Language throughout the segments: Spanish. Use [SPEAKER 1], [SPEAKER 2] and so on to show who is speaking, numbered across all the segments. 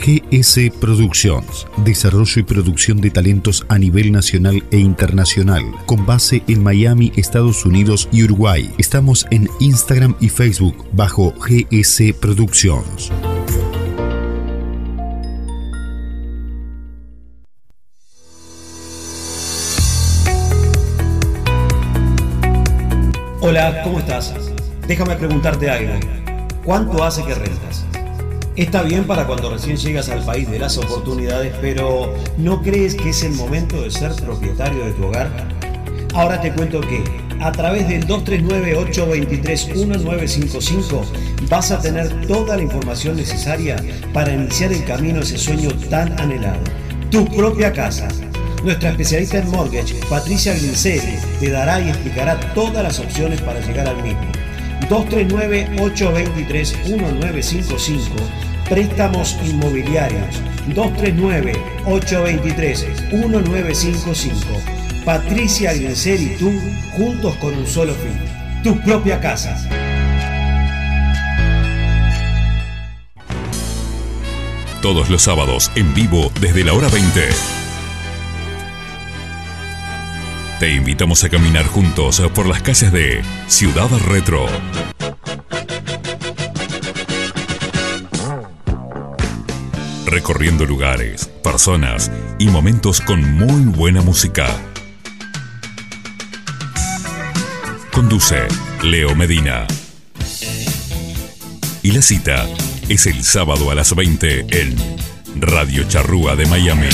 [SPEAKER 1] GS Productions, desarrollo y producción de talentos a nivel nacional e internacional, con base en Miami, Estados Unidos y Uruguay. Estamos en Instagram y Facebook bajo GS Productions.
[SPEAKER 2] Hola, ¿cómo estás? Déjame preguntarte algo. ¿Cuánto hace que rentas? Está bien para cuando recién llegas al país de las oportunidades, pero ¿no crees que es el momento de ser propietario de tu hogar? Ahora te cuento que a través del 239-823-1955 vas a tener toda la información necesaria para iniciar el camino a ese sueño tan anhelado. Tu propia casa. Nuestra especialista en mortgage, Patricia Grincelli, te dará y explicará todas las opciones para llegar al mismo. 239-823-1955 Préstamos inmobiliarios 239-823-1955. Patricia Grenzer y tú juntos con un solo fin. Tu propia casa.
[SPEAKER 3] Todos los sábados en vivo desde la hora 20. Te invitamos a caminar juntos por las calles de Ciudad Retro. Recorriendo lugares, personas y momentos con muy buena música. Conduce Leo Medina. Y la cita es el sábado a las 20 en Radio Charrúa de Miami.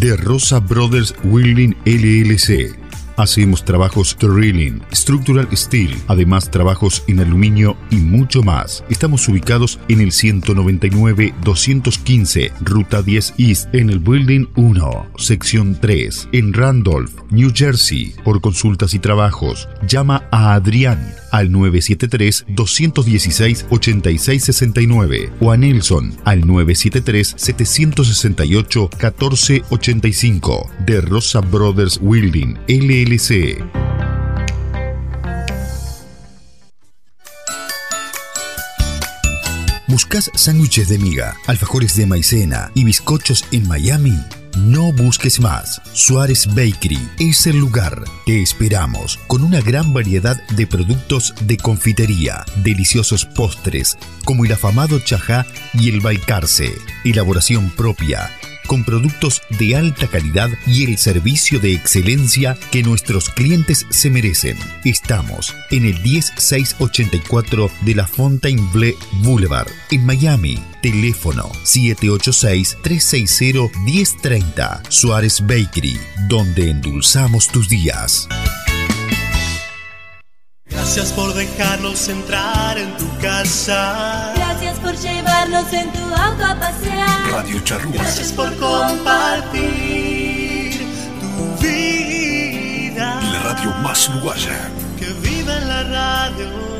[SPEAKER 1] De Rosa Brothers Wheeling LLC Hacemos trabajos drilling, structural steel, además trabajos en aluminio y mucho más. Estamos ubicados en el 199-215, Ruta 10 East, en el Building 1, sección 3, en Randolph, New Jersey. Por consultas y trabajos, llama a Adrián al 973-216-8669 o a Nelson al 973-768-1485 de Rosa Brothers Wielding LLC. ¿Buscas sándwiches de miga, alfajores de maicena y bizcochos en Miami? No busques más. Suárez Bakery es el lugar. Te esperamos con una gran variedad de productos de confitería, deliciosos postres como el afamado chajá y el balcarce, elaboración propia con productos de alta calidad y el servicio de excelencia que nuestros clientes se merecen. Estamos en el 10684 de la Fontainebleau Boulevard, en Miami. Teléfono 786-360-1030. Suárez Bakery, donde endulzamos tus días.
[SPEAKER 4] Gracias por dejarnos entrar en tu casa.
[SPEAKER 5] Gracias por llevarnos en tu auto a pasear.
[SPEAKER 3] Radio Charrúa.
[SPEAKER 4] Gracias por compartir tu vida.
[SPEAKER 3] La radio más uruguaya.
[SPEAKER 4] Que viva en la radio.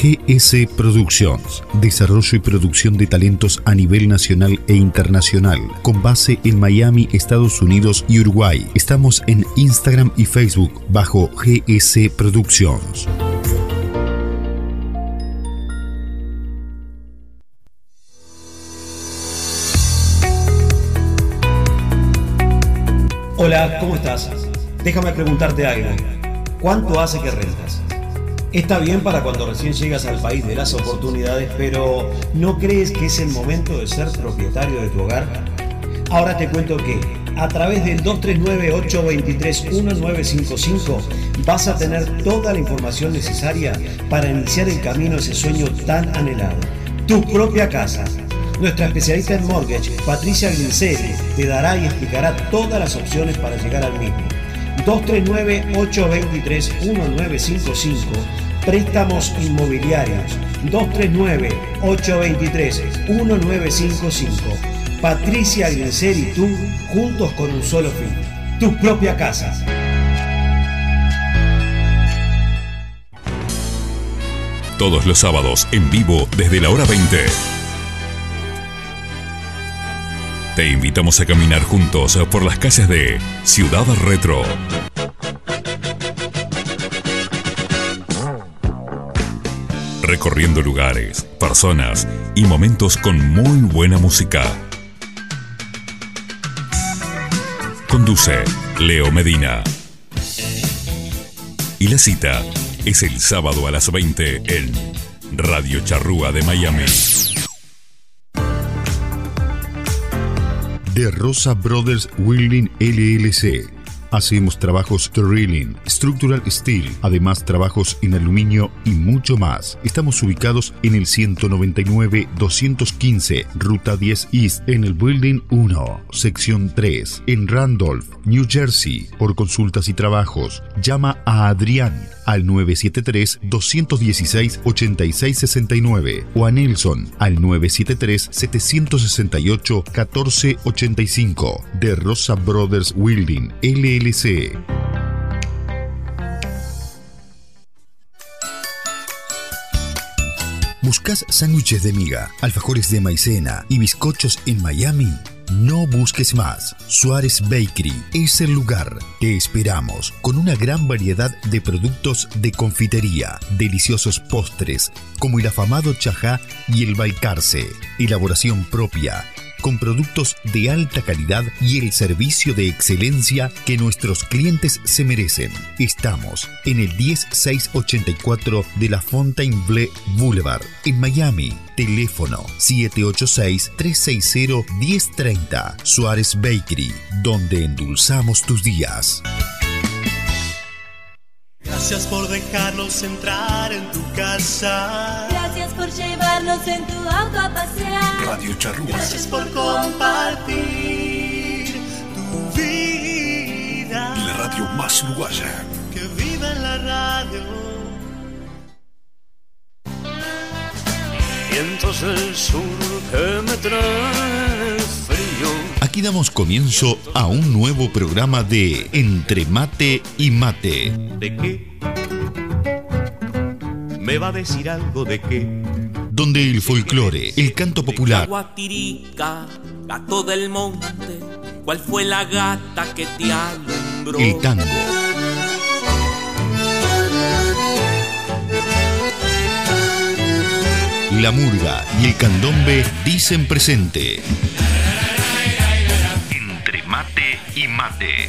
[SPEAKER 1] GS Productions, desarrollo y producción de talentos a nivel nacional e internacional, con base en Miami, Estados Unidos y Uruguay. Estamos en Instagram y Facebook bajo GS Productions.
[SPEAKER 2] Hola, ¿cómo estás? Déjame preguntarte algo. ¿Cuánto hace que rentas? Está bien para cuando recién llegas al país de las oportunidades, pero ¿no crees que es el momento de ser propietario de tu hogar? Ahora te cuento que a través del 239-823-1955 vas a tener toda la información necesaria para iniciar el camino a ese sueño tan anhelado. Tu propia casa. Nuestra especialista en mortgage, Patricia Grincelli, te dará y explicará todas las opciones para llegar al mismo. 239-823-1955 Préstamos inmobiliarios 239-823-1955. Patricia Grenzer y tú juntos con un solo fin. Tu propia casa.
[SPEAKER 3] Todos los sábados en vivo desde la hora 20. Te invitamos a caminar juntos por las calles de Ciudad Retro. recorriendo lugares, personas y momentos con muy buena música. Conduce Leo Medina. Y la cita es el sábado a las 20 en Radio Charrúa de Miami.
[SPEAKER 1] De Rosa Brothers Wheeling LLC Hacemos trabajos drilling, structural steel, además trabajos en aluminio y mucho más. Estamos ubicados en el 199-215, Ruta 10 East, en el Building 1, sección 3, en Randolph, New Jersey. Por consultas y trabajos, llama a Adrián al 973-216-8669 o a Nelson al 973-768-1485 de Rosa Brothers Wilding LLC. ¿Buscas sándwiches de miga, alfajores de maicena y bizcochos en Miami? No busques más. Suárez Bakery es el lugar. Te esperamos con una gran variedad de productos de confitería, deliciosos postres, como el afamado chajá y el balcarce, elaboración propia con productos de alta calidad y el servicio de excelencia que nuestros clientes se merecen. Estamos en el 10684 de la Fontainebleau Boulevard, en Miami. Teléfono 786-360-1030. Suárez Bakery, donde endulzamos tus días.
[SPEAKER 6] Gracias por dejarnos entrar en tu casa.
[SPEAKER 7] Gracias por llevarnos en tu auto a pasear.
[SPEAKER 1] Radio Charrúa.
[SPEAKER 6] Gracias por compartir tu vida.
[SPEAKER 1] La radio más uruguaya.
[SPEAKER 6] Que viva en la radio. Vientos del sur que me traen.
[SPEAKER 1] Aquí damos comienzo a un nuevo programa de Entre Mate y Mate.
[SPEAKER 8] ¿De qué? ¿Me va a decir algo de qué?
[SPEAKER 1] donde el folclore, el canto popular,
[SPEAKER 9] Guatirica, gato del monte, ¿cuál fue la gata que te alumbró?
[SPEAKER 1] el tango, la murga y el candombe dicen presente. Mate y mate.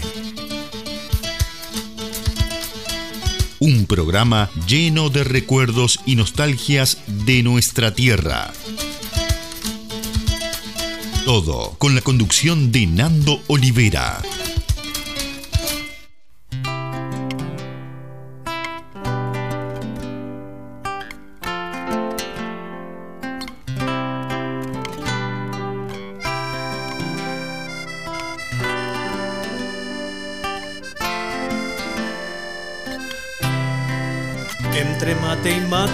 [SPEAKER 1] Un programa lleno de recuerdos y nostalgias de nuestra tierra. Todo con la conducción de Nando Olivera.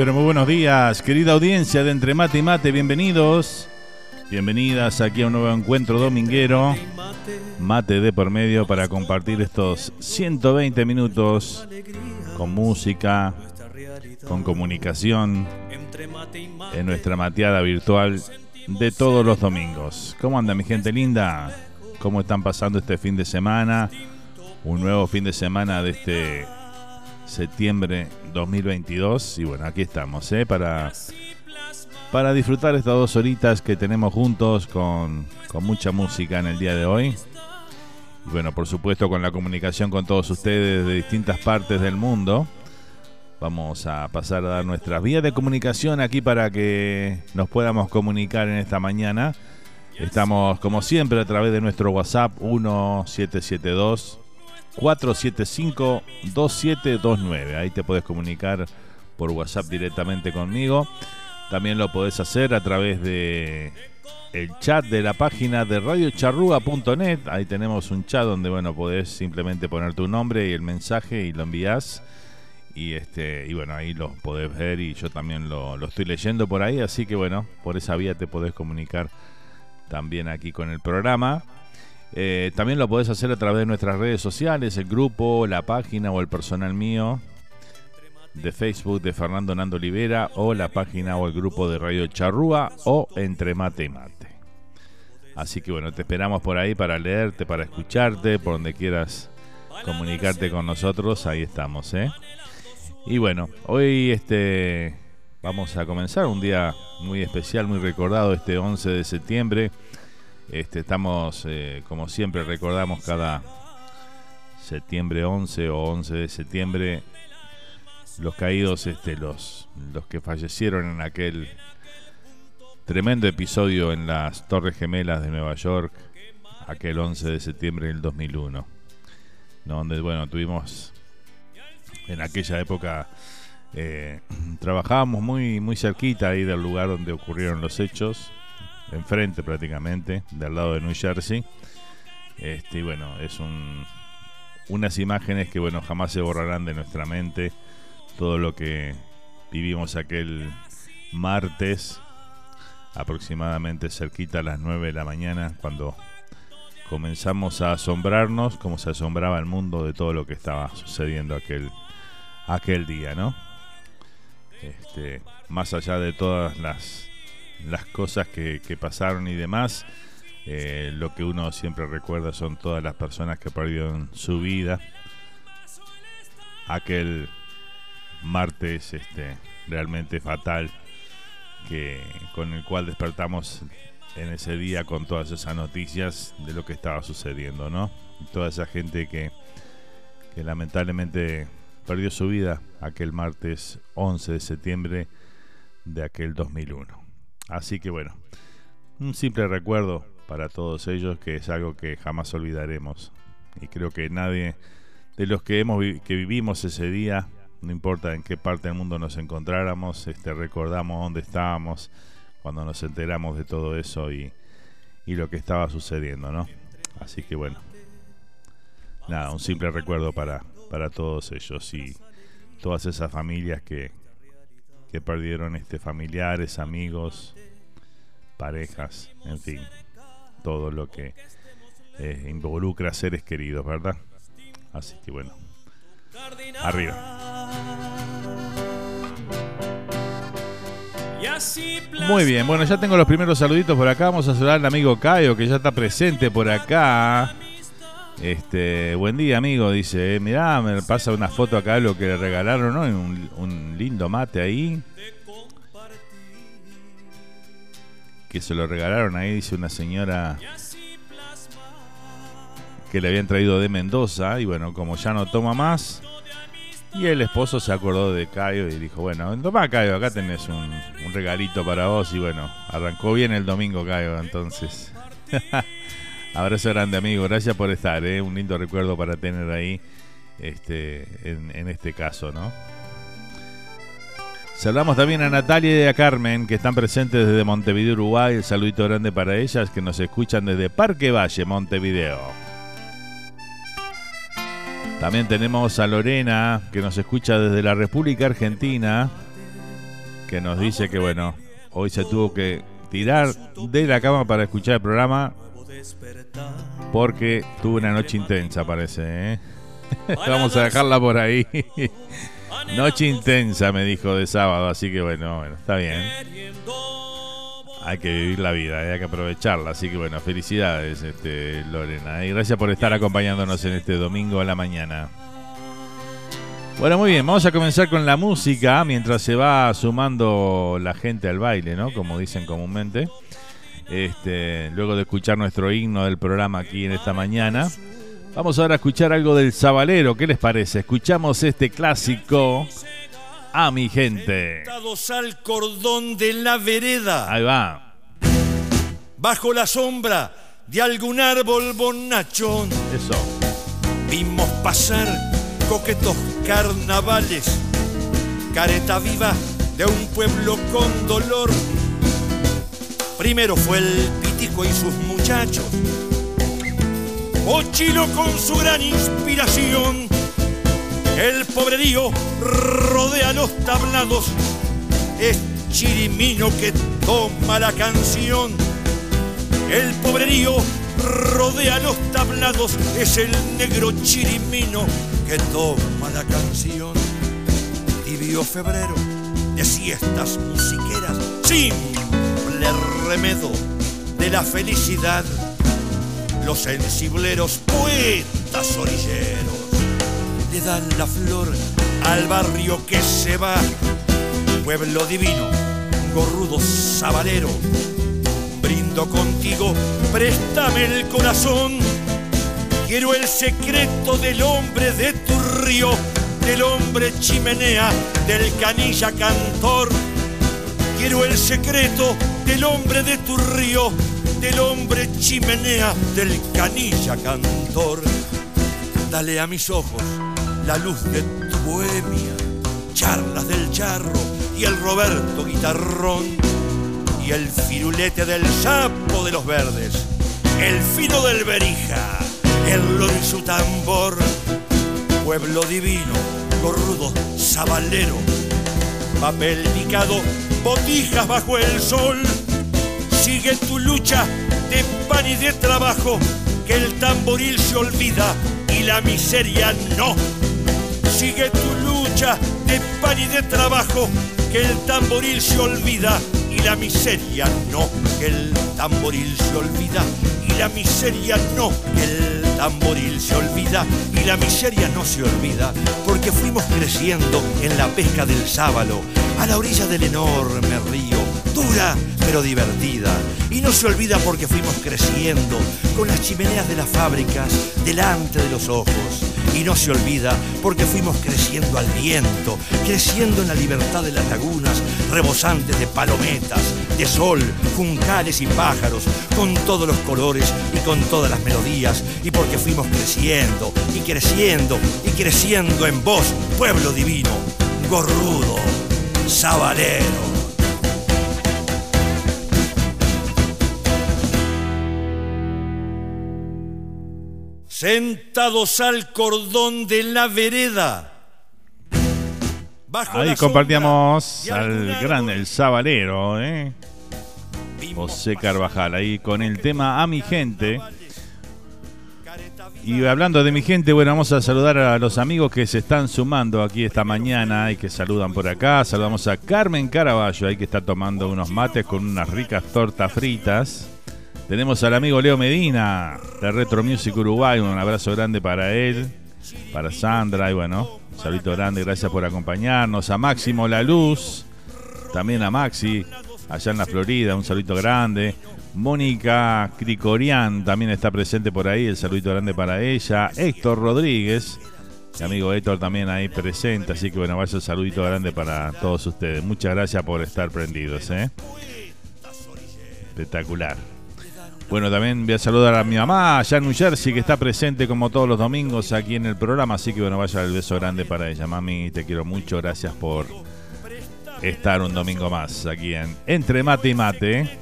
[SPEAKER 10] Pero muy buenos días, querida audiencia de Entre Mate y Mate, bienvenidos. Bienvenidas aquí a un nuevo encuentro dominguero. Mate de por medio para compartir estos 120 minutos con música, con comunicación en nuestra mateada virtual de todos los domingos. ¿Cómo anda mi gente linda? ¿Cómo están pasando este fin de semana? Un nuevo fin de semana de este septiembre 2022 y bueno, aquí estamos, ¿eh? Para, para disfrutar estas dos horitas que tenemos juntos con, con mucha música en el día de hoy. Y bueno, por supuesto con la comunicación con todos ustedes de distintas partes del mundo. Vamos a pasar a dar nuestras vías de comunicación aquí para que nos podamos comunicar en esta mañana. Estamos como siempre a través de nuestro WhatsApp 1772 475-2729. Ahí te puedes comunicar por WhatsApp directamente conmigo. También lo podés hacer a través de el chat de la página de radiocharrúa.net. Ahí tenemos un chat donde bueno podés simplemente poner tu nombre y el mensaje y lo envías. Y este y bueno, ahí lo podés ver y yo también lo, lo estoy leyendo por ahí. Así que bueno, por esa vía te podés comunicar también aquí con el programa. Eh, también lo podés hacer a través de nuestras redes sociales, el grupo, la página o el personal mío de Facebook de Fernando Nando Olivera o la página o el grupo de Radio Charrúa o Entre Mate y Mate. Así que bueno, te esperamos por ahí para leerte, para escucharte, por donde quieras comunicarte con nosotros, ahí estamos, ¿eh? Y bueno, hoy este vamos a comenzar un día muy especial, muy recordado, este 11 de septiembre. Este, estamos, eh, como siempre, recordamos cada septiembre 11 o 11 de septiembre los caídos, este, los, los que fallecieron en aquel tremendo episodio en las Torres Gemelas de Nueva York, aquel 11 de septiembre del 2001, ¿no? donde, bueno, tuvimos en aquella época, eh, trabajábamos muy, muy cerquita ahí del lugar donde ocurrieron los hechos enfrente prácticamente, del lado de New Jersey. Este, bueno, es un, unas imágenes que bueno, jamás se borrarán de nuestra mente. Todo lo que vivimos aquel martes, aproximadamente cerquita a las 9 de la mañana, cuando comenzamos a asombrarnos, como se asombraba el mundo de todo lo que estaba sucediendo aquel, aquel día, ¿no? Este, más allá de todas las las cosas que, pasaron y demás. Eh, lo que uno siempre recuerda son todas las personas que perdieron su vida. Aquel martes este, realmente fatal que, con el cual despertamos en ese día con todas esas noticias de lo que estaba sucediendo, ¿no? Toda esa gente que, que lamentablemente perdió su vida aquel martes 11 de septiembre de aquel 2001. Así que bueno, un simple recuerdo para todos ellos, que es algo que jamás olvidaremos. Y creo que nadie de los que hemos que vivimos ese día, no importa en qué parte del mundo nos encontráramos, este recordamos dónde estábamos cuando nos enteramos de todo eso y, y lo que estaba sucediendo, ¿no? Así que bueno, nada, un simple recuerdo para, para todos ellos y todas esas familias que, que perdieron este familiares, amigos, parejas, en fin, todo lo que eh, involucra seres queridos, ¿verdad? Así que bueno, arriba. Muy bien, bueno, ya tengo los primeros saluditos por acá. Vamos a saludar al amigo Caio, que ya está presente por acá. Este, buen día, amigo. Dice, eh, mirá, me pasa una foto acá de lo que le regalaron, ¿no? Un, un lindo mate ahí. Que se lo regalaron ahí, dice una señora que le habían traído de Mendoza. Y bueno, como ya no toma más, y el esposo se acordó de Caio y dijo, bueno, toma Caio, acá tenés un, regalito para vos. Y bueno, arrancó bien el domingo Caio, entonces. Abrazo grande amigo, gracias por estar, ¿eh? un lindo recuerdo para tener ahí este, en, este caso, ¿no? Saludamos también a Natalia y a Carmen, que están presentes desde Montevideo, Uruguay. El saludito grande para ellas, que nos escuchan desde Parque Valle, Montevideo. También tenemos a Lorena, que nos escucha desde la República Argentina, que nos dice que, bueno, hoy se tuvo que tirar de la cama para escuchar el programa porque tuvo una noche intensa, parece. ¿eh? Vamos a dejarla por ahí. noche intensa, me dijo de sábado, así que bueno, bueno, está bien hay que vivir la vida, hay que aprovecharla. Así que bueno, felicidades, este, Lorena. Y gracias por estar acompañándonos en este domingo a la mañana. Bueno, muy bien, vamos a comenzar con la música mientras se va sumando la gente al baile, ¿no? Como dicen comúnmente. Este, luego de escuchar nuestro himno del programa aquí en esta mañana. Vamos ahora a escuchar algo del Sabalero, ¿qué les parece? Escuchamos este clásico a mi gente.
[SPEAKER 11] al cordón de la vereda.
[SPEAKER 10] Ahí va.
[SPEAKER 11] Bajo la sombra de algún árbol bonachón.
[SPEAKER 10] Eso.
[SPEAKER 11] Vimos pasar coquetos carnavales. Careta viva de un pueblo con dolor. Primero fue el pitico y sus muchachos. Ochilo con su gran inspiración el pobrerío rodea los tablados, es chirimino que toma la canción. El pobrerío rodea los tablados, es el negro chirimino que toma la canción. Tibio febrero de siestas musiqueras, simple remedo de la felicidad. Los sensibleros poetas orilleros le dan la flor al barrio que se va. Pueblo divino, gorrudo sabalero, brindo contigo, préstame el corazón. Quiero el secreto del hombre de tu río, del hombre chimenea, del canilla cantor. Quiero el secreto del hombre de tu río, del hombre chimenea, del canilla cantor. Dale a mis ojos la luz de tu bohemia, charlas del charro y el Roberto guitarrón y el firulete del sapo de los verdes, el fino del berija, el loro y su tambor, pueblo divino, corrudo, sabalero, papel picado, botijas bajo el sol, sigue tu lucha de pan y de trabajo, que el tamboril se olvida y la miseria no. Sigue tu lucha de pan y de trabajo, que el tamboril se olvida y la miseria no, que el tamboril se olvida y la miseria no, que el tamboril se olvida y la miseria no se olvida, porque fuimos creciendo en la pesca del sábalo, a la orilla del enorme río, pero divertida. Y no se olvida porque fuimos creciendo con las chimeneas de las fábricas delante de los ojos. Y no se olvida porque fuimos creciendo al viento, creciendo en la libertad de las lagunas, rebosantes de palometas, de sol, juncales y pájaros, con todos los colores y con todas las melodías. Y porque fuimos creciendo y creciendo y creciendo en vos, pueblo divino, gorrudo, sabalero. Sentados al cordón de la vereda.
[SPEAKER 10] Ahí compartíamos al gran El Sabalero, ¿eh? José Carvajal, ahí con el tema A mi gente. Y hablando de mi gente, bueno, vamos a saludar a los amigos que se están sumando aquí esta mañana y que saludan por acá. Saludamos a Carmen Caraballo, ahí que está tomando unos mates con unas ricas tortas fritas. Tenemos al amigo Leo Medina de Retro Music Uruguay. Un abrazo grande para él, para Sandra y bueno, un saludo grande. Gracias por acompañarnos. A Máximo La Luz, también a Maxi, allá en la Florida. Un saludo grande. Mónica Cricorian también está presente por ahí. El saludo grande para ella. Héctor Rodríguez. Mi amigo Héctor también ahí presente. Así que bueno, vaya un saludito grande para todos ustedes. Muchas gracias por estar prendidos. ¿eh? Espectacular. Bueno, también voy a saludar a mi mamá allá en New Jersey, que está presente como todos los domingos aquí en el programa. Así que bueno, vaya el beso grande para ella. Mami, te quiero mucho. Gracias por estar un domingo más aquí en Entre Mate y Mate.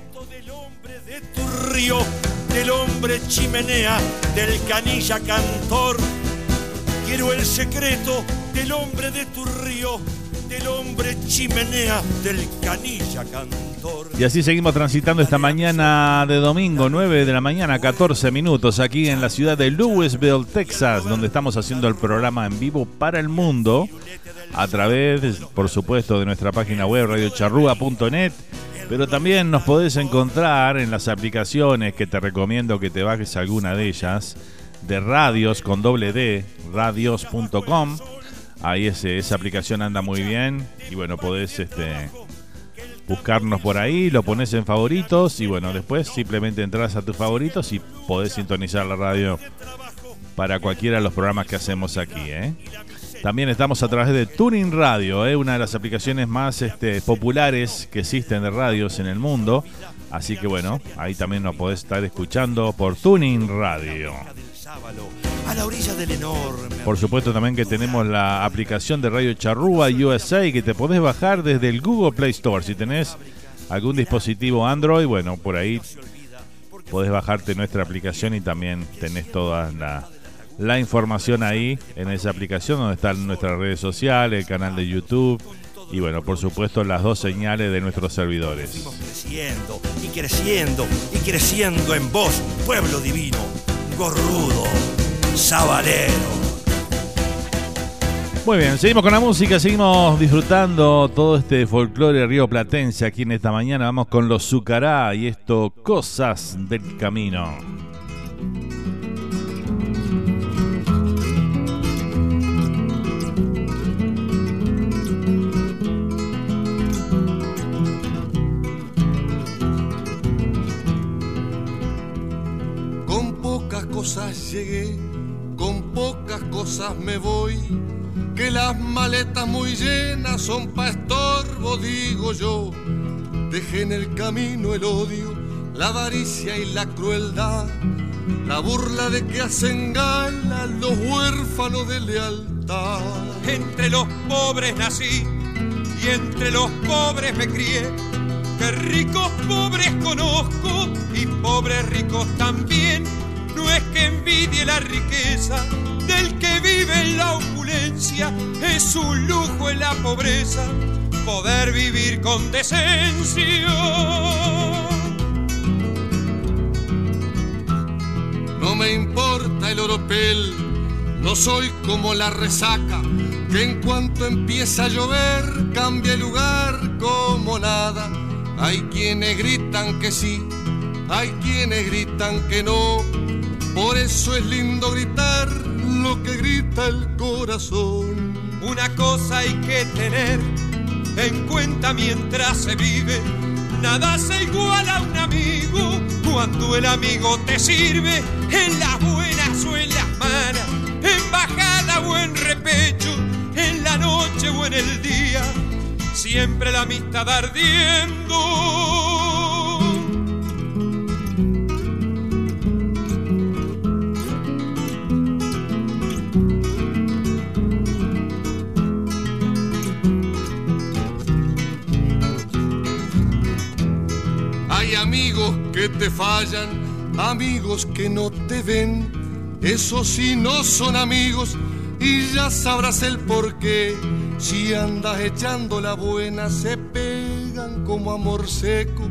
[SPEAKER 11] Tu río, del hombre chimenea, del canilla cantor. Quiero el secreto del hombre de tu río, del hombre chimenea, del canilla cantor.
[SPEAKER 10] Y así seguimos transitando esta mañana de domingo, 9 de la mañana, 14 minutos, aquí en la ciudad de Louisville, Texas, donde estamos haciendo el programa en vivo para el mundo, a través, por supuesto, de nuestra página web radiocharrúa.net. Pero también nos podés encontrar en las aplicaciones que te recomiendo que te bajes alguna de ellas, de radios con doble D, radios.com. Ahí ese, esa aplicación anda muy bien y bueno, podés este, buscarnos por ahí, lo pones en favoritos y bueno, después simplemente entras a tus favoritos y podés sintonizar la radio para cualquiera de los programas que hacemos aquí. ¿eh? También estamos a través de Tuning Radio, ¿eh? una de las aplicaciones más este, populares que existen de radios en el mundo. Así que bueno, ahí también nos podés estar escuchando por Tuning Radio.
[SPEAKER 11] A la orilla del enorme.
[SPEAKER 10] Por supuesto también que tenemos la aplicación de Radio Charrúa USA que te podés bajar desde el Google Play Store. Si tenés algún dispositivo Android, bueno, por ahí podés bajarte nuestra aplicación y también tenés toda la, la información ahí en esa aplicación donde están nuestras redes sociales, el canal de YouTube y bueno, por supuesto las dos señales de nuestros servidores.
[SPEAKER 11] Fuimos creciendo y creciendo y creciendo en vos, pueblo divino, gorrudo, sabalero.
[SPEAKER 10] Muy bien, seguimos con la música, seguimos disfrutando todo este folclore río platense aquí en esta mañana. Vamos con los Zucará y esto, Cosas del Camino.
[SPEAKER 12] Con pocas cosas llegué, con pocas cosas me voy. Que las maletas muy llenas son pa' estorbo, digo yo. Dejé en el camino el odio, la avaricia y la crueldad. La burla de que hacen gala los huérfanos de lealtad.
[SPEAKER 13] Entre los pobres nací y entre los pobres me crié. Que ricos pobres conozco y pobres ricos también. Envidie la riqueza del que vive en la opulencia, es un lujo en la pobreza poder vivir con decencia.
[SPEAKER 12] No me importa el oropel, no soy como la resaca, que en cuanto empieza a llover cambia el lugar como nada. Hay quienes gritan que sí, hay quienes gritan que no. Por eso es lindo gritar lo que grita el corazón.
[SPEAKER 13] Una cosa hay que tener en cuenta mientras se vive,
[SPEAKER 14] Nada se iguala a un amigo cuando el amigo te sirve en las buenas o en las malas, en bajada o en repecho, en la noche o en el día, siempre la amistad ardiendo.
[SPEAKER 12] Que te fallan, amigos que no te ven. Esos sí no son amigos y ya sabrás el porqué. Si andas echando la buena, se pegan como amor seco.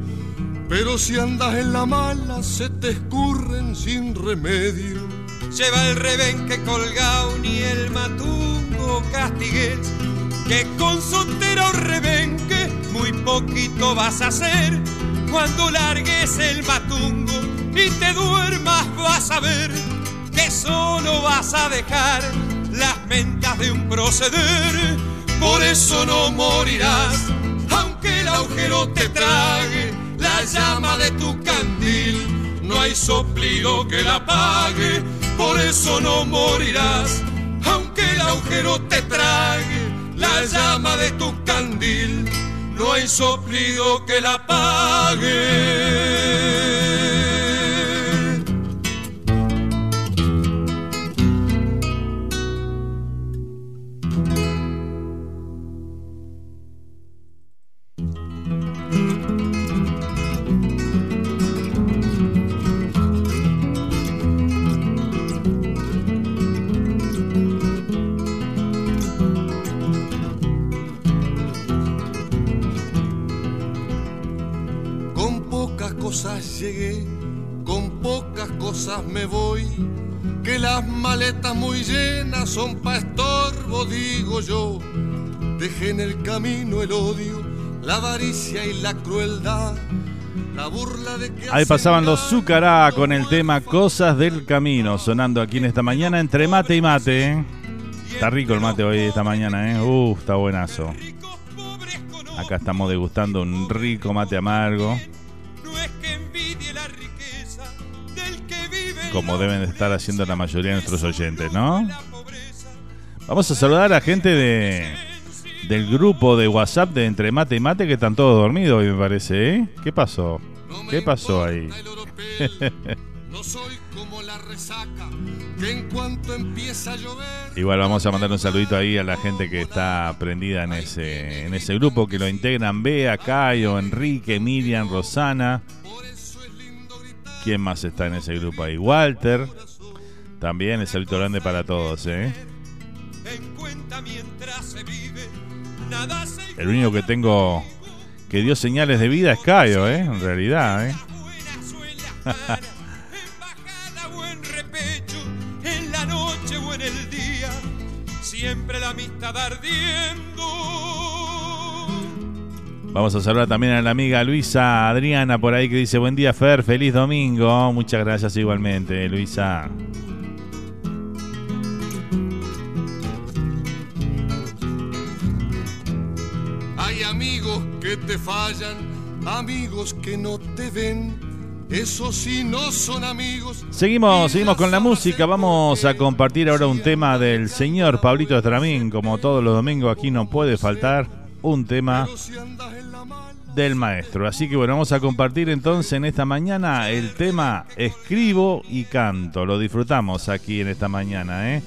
[SPEAKER 12] Pero si andas en la mala, se te escurren sin remedio.
[SPEAKER 14] Lleva el rebenque colgado ni el matungo castigues, que con soltero rebenque muy poquito vas a hacer cuando largues el matungo y te duermas vas a ver que solo vas a dejar las mentas de un proceder. Por eso no morirás, aunque el agujero te trague la llama de tu candil. No hay soplido que la pague, por eso no morirás, aunque el agujero te trague la llama de tu candil no hay soplido que la pague.
[SPEAKER 12] Cosas me voy, que las maletas muy llenas son pa' estorbo, digo yo. Dejé en el camino el odio, la avaricia y la crueldad. La burla de que
[SPEAKER 10] Ahí pasaban los Zucará con el tema Cosas del Camino, sonando aquí en esta mañana entre mate y mate. ¿eh? Está rico el mate hoy esta mañana, ¿eh? Uh, está buenazo. Acá estamos degustando un rico mate amargo. Como deben estar haciendo la mayoría de nuestros oyentes, ¿no? Vamos a saludar a gente de del grupo de WhatsApp de Entre Mate y Mate que están todos dormidos hoy me parece, ¿eh? ¿Qué pasó? ¿Qué pasó ahí? Igual vamos a mandar un saludito ahí a la gente que está prendida en ese, en ese grupo que lo integran Bea, Cayo, Enrique, Miriam, Rosana. ¿Quién más está en ese grupo ahí? Walter. También el saludito grande para todos, ¿eh? El único que tengo que dio señales de vida es Cayo, ¿eh? En realidad, ¿eh?
[SPEAKER 14] siempre la amistad ardiendo.
[SPEAKER 10] Vamos a saludar también a la amiga Luisa Adriana por ahí que dice buen día Fer, feliz domingo. Muchas gracias igualmente, Luisa.
[SPEAKER 12] Hay amigos que te fallan, amigos que no te ven. Eso sí no son amigos.
[SPEAKER 10] Seguimos, seguimos con la música. Vamos a compartir ahora un tema del señor Pablito Estramín. Como todos los domingos aquí no puede faltar un tema del maestro. Así que bueno, vamos a compartir entonces en esta mañana el tema Escribo y Canto. Lo disfrutamos aquí en esta mañana, ¿eh?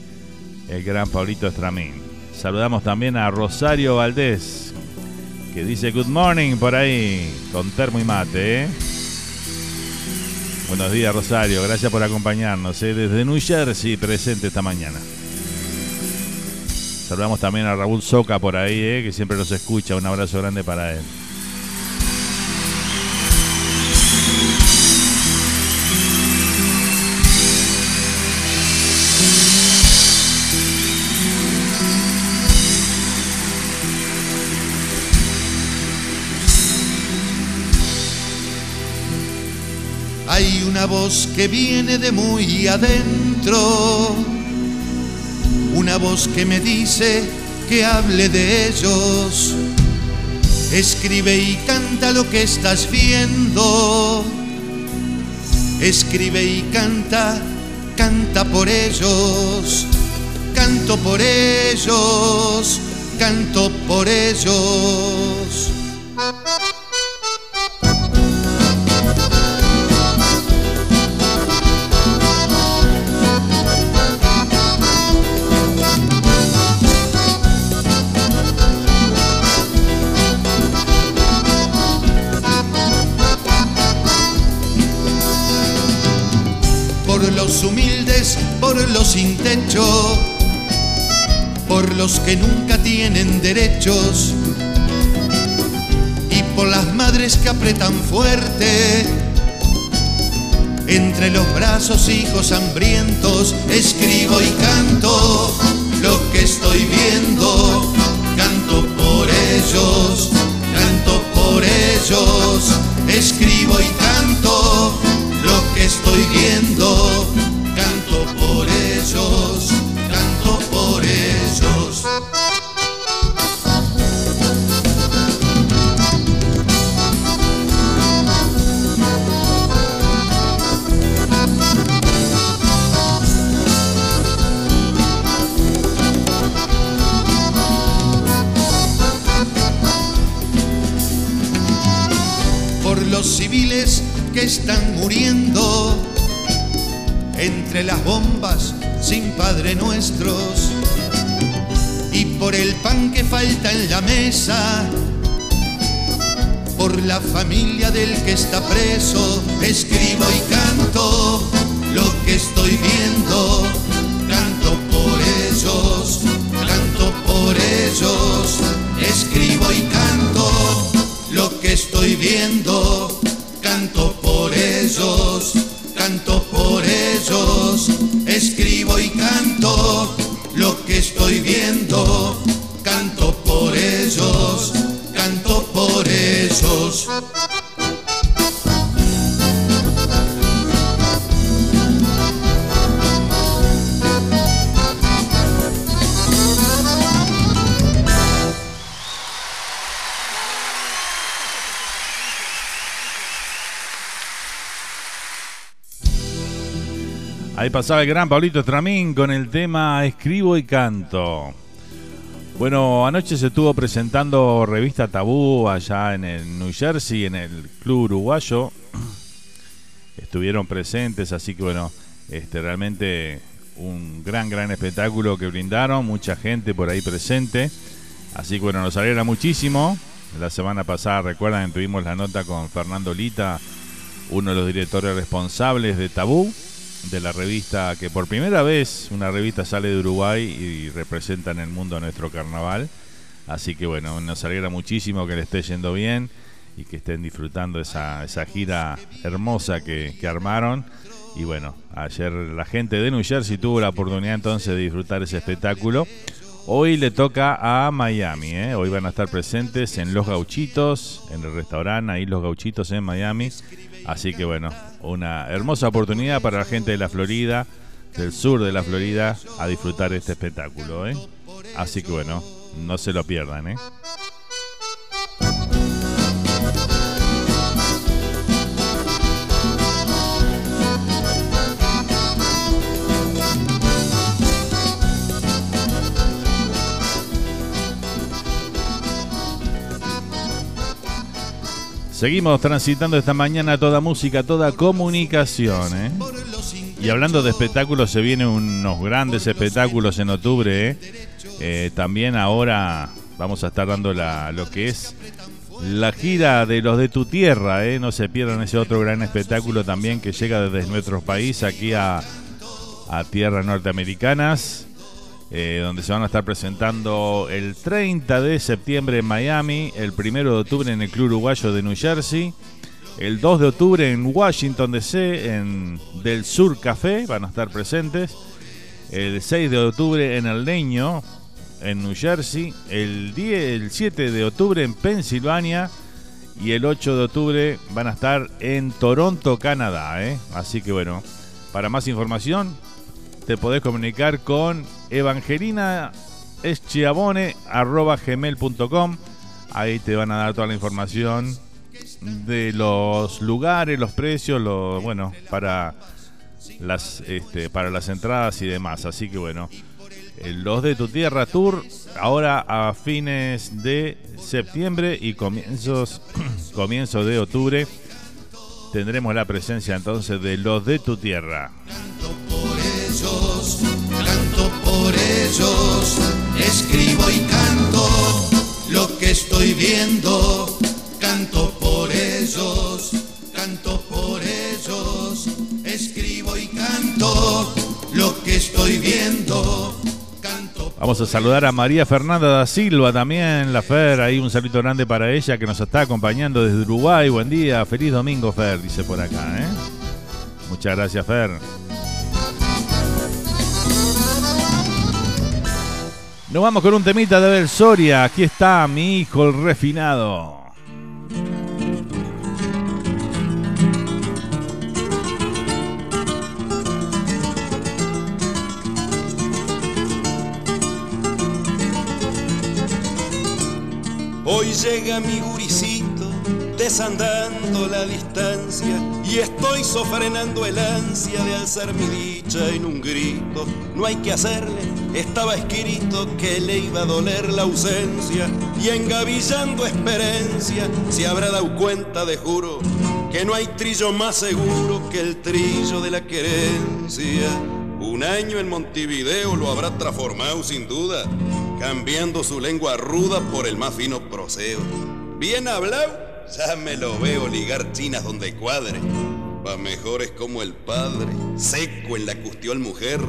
[SPEAKER 10] El gran Pablito Estramín. Saludamos también a Rosario Valdés, que dice good morning por ahí, con termo y mate, ¿eh? Buenos días Rosario, gracias por acompañarnos ¿eh? desde New Jersey presente esta mañana. Saludamos también a Raúl Soca por ahí, ¿eh? que siempre nos escucha. Un abrazo grande para él.
[SPEAKER 15] Hay una voz que viene de muy adentro, una voz que me dice que hable de ellos, Escribe y canta lo que estás viendo. Escribe y canta, canta por ellos. Canto por ellos, canto por ellos. Por los sin techo, por los que nunca tienen derechos y por las madres que apretan fuerte. Entre los brazos hijos hambrientos escribo y canto lo que estoy viendo, canto por ellos, canto por ellos, escribo y canto lo que estoy viendo. Ellos, canto por ellos. Por los civiles que están muriendo entre las bombas sin Padre Nuestros. Y por el pan que falta en la mesa, por la familia del que está preso, escribo y canto lo que estoy viendo, canto por ellos, canto por ellos, escribo y canto lo que estoy viendo
[SPEAKER 10] pasaba el gran Pablito Tramín con el tema Escribo y Canto. Bueno, anoche se estuvo presentando revista Tabú allá en el New Jersey, en el Club Uruguayo. Estuvieron presentes, así que bueno, este realmente un gran, gran espectáculo que brindaron, mucha gente por ahí presente. Así que bueno, nos alegra muchísimo. La semana pasada, recuerdan, tuvimos la nota con Fernando Lita, uno de los directores responsables de Tabú, de la revista que por primera vez una revista sale de Uruguay y representa en el mundo a nuestro carnaval. Así que bueno, nos alegra muchísimo que le esté yendo bien y que estén disfrutando esa, esa gira hermosa que, que armaron. Y bueno, ayer la gente de New Jersey tuvo la oportunidad entonces de disfrutar ese espectáculo. Hoy le toca a Miami, ¿eh? hoy van a estar presentes en Los Gauchitos, en el restaurante, ahí Los Gauchitos en Miami. Así que bueno, una hermosa oportunidad para la gente de la Florida, del sur de la Florida, a disfrutar este espectáculo. ¿eh? Así que bueno, no se lo pierdan. ¿eh? Seguimos transitando esta mañana toda música, toda comunicación. ¿eh? Y hablando de espectáculos, se vienen unos grandes espectáculos en octubre. ¿eh? Eh, también ahora vamos a estar dando la, lo que es la gira de los de tu tierra. ¿eh? No se pierdan ese otro gran espectáculo también que llega desde nuestro país aquí a, a tierras norteamericanas. Eh, donde se van a estar presentando el 30 de septiembre en Miami, el 1 de octubre en el Club Uruguayo de New Jersey, el 2 de octubre en Washington DC, en Del Sur Café, van a estar presentes, el 6 de octubre en El Leño, en New Jersey, el, 10, el 7 de octubre en Pensilvania y el 8 de octubre van a estar en Toronto, Canadá. ¿eh? Así que bueno, para más información te podés comunicar con evangelinaeschiabone.gmail.com Ahí te van a dar toda la información de los lugares, los precios, lo, bueno, para las, este, para las entradas y demás. Así que bueno, eh, los de tu tierra tour ahora a fines de septiembre y comienzos comienzo de octubre tendremos la presencia entonces de los de tu tierra.
[SPEAKER 16] Por ellos, escribo y canto lo que estoy viendo, canto por ellos, canto por ellos, escribo y canto lo que estoy viendo.
[SPEAKER 10] Vamos a saludar a María Fernanda da Silva también, la Fer, ahí un saludo grande para ella que nos está acompañando desde Uruguay. Buen día, feliz domingo Fer, dice por acá. ¿eh? Muchas gracias Fer. Nos vamos con un temita de Bel Soria. Aquí está mi hijo el refinado.
[SPEAKER 13] Hoy llega mi guricito, desandando la distancia, y estoy sofrenando el ansia de alzar mi dicha en un grito. No hay que hacerle, estaba escrito que le iba a doler la ausencia, y engavillando experiencia se habrá dado cuenta de juro que no hay trillo más seguro que el trillo de la querencia. Un año en Montevideo lo habrá transformado sin duda, cambiando su lengua ruda por el más fino proseo. Bien hablado, ya me lo veo ligar chinas donde cuadre. Pa' mejores como el padre, seco en la cuestión mujer.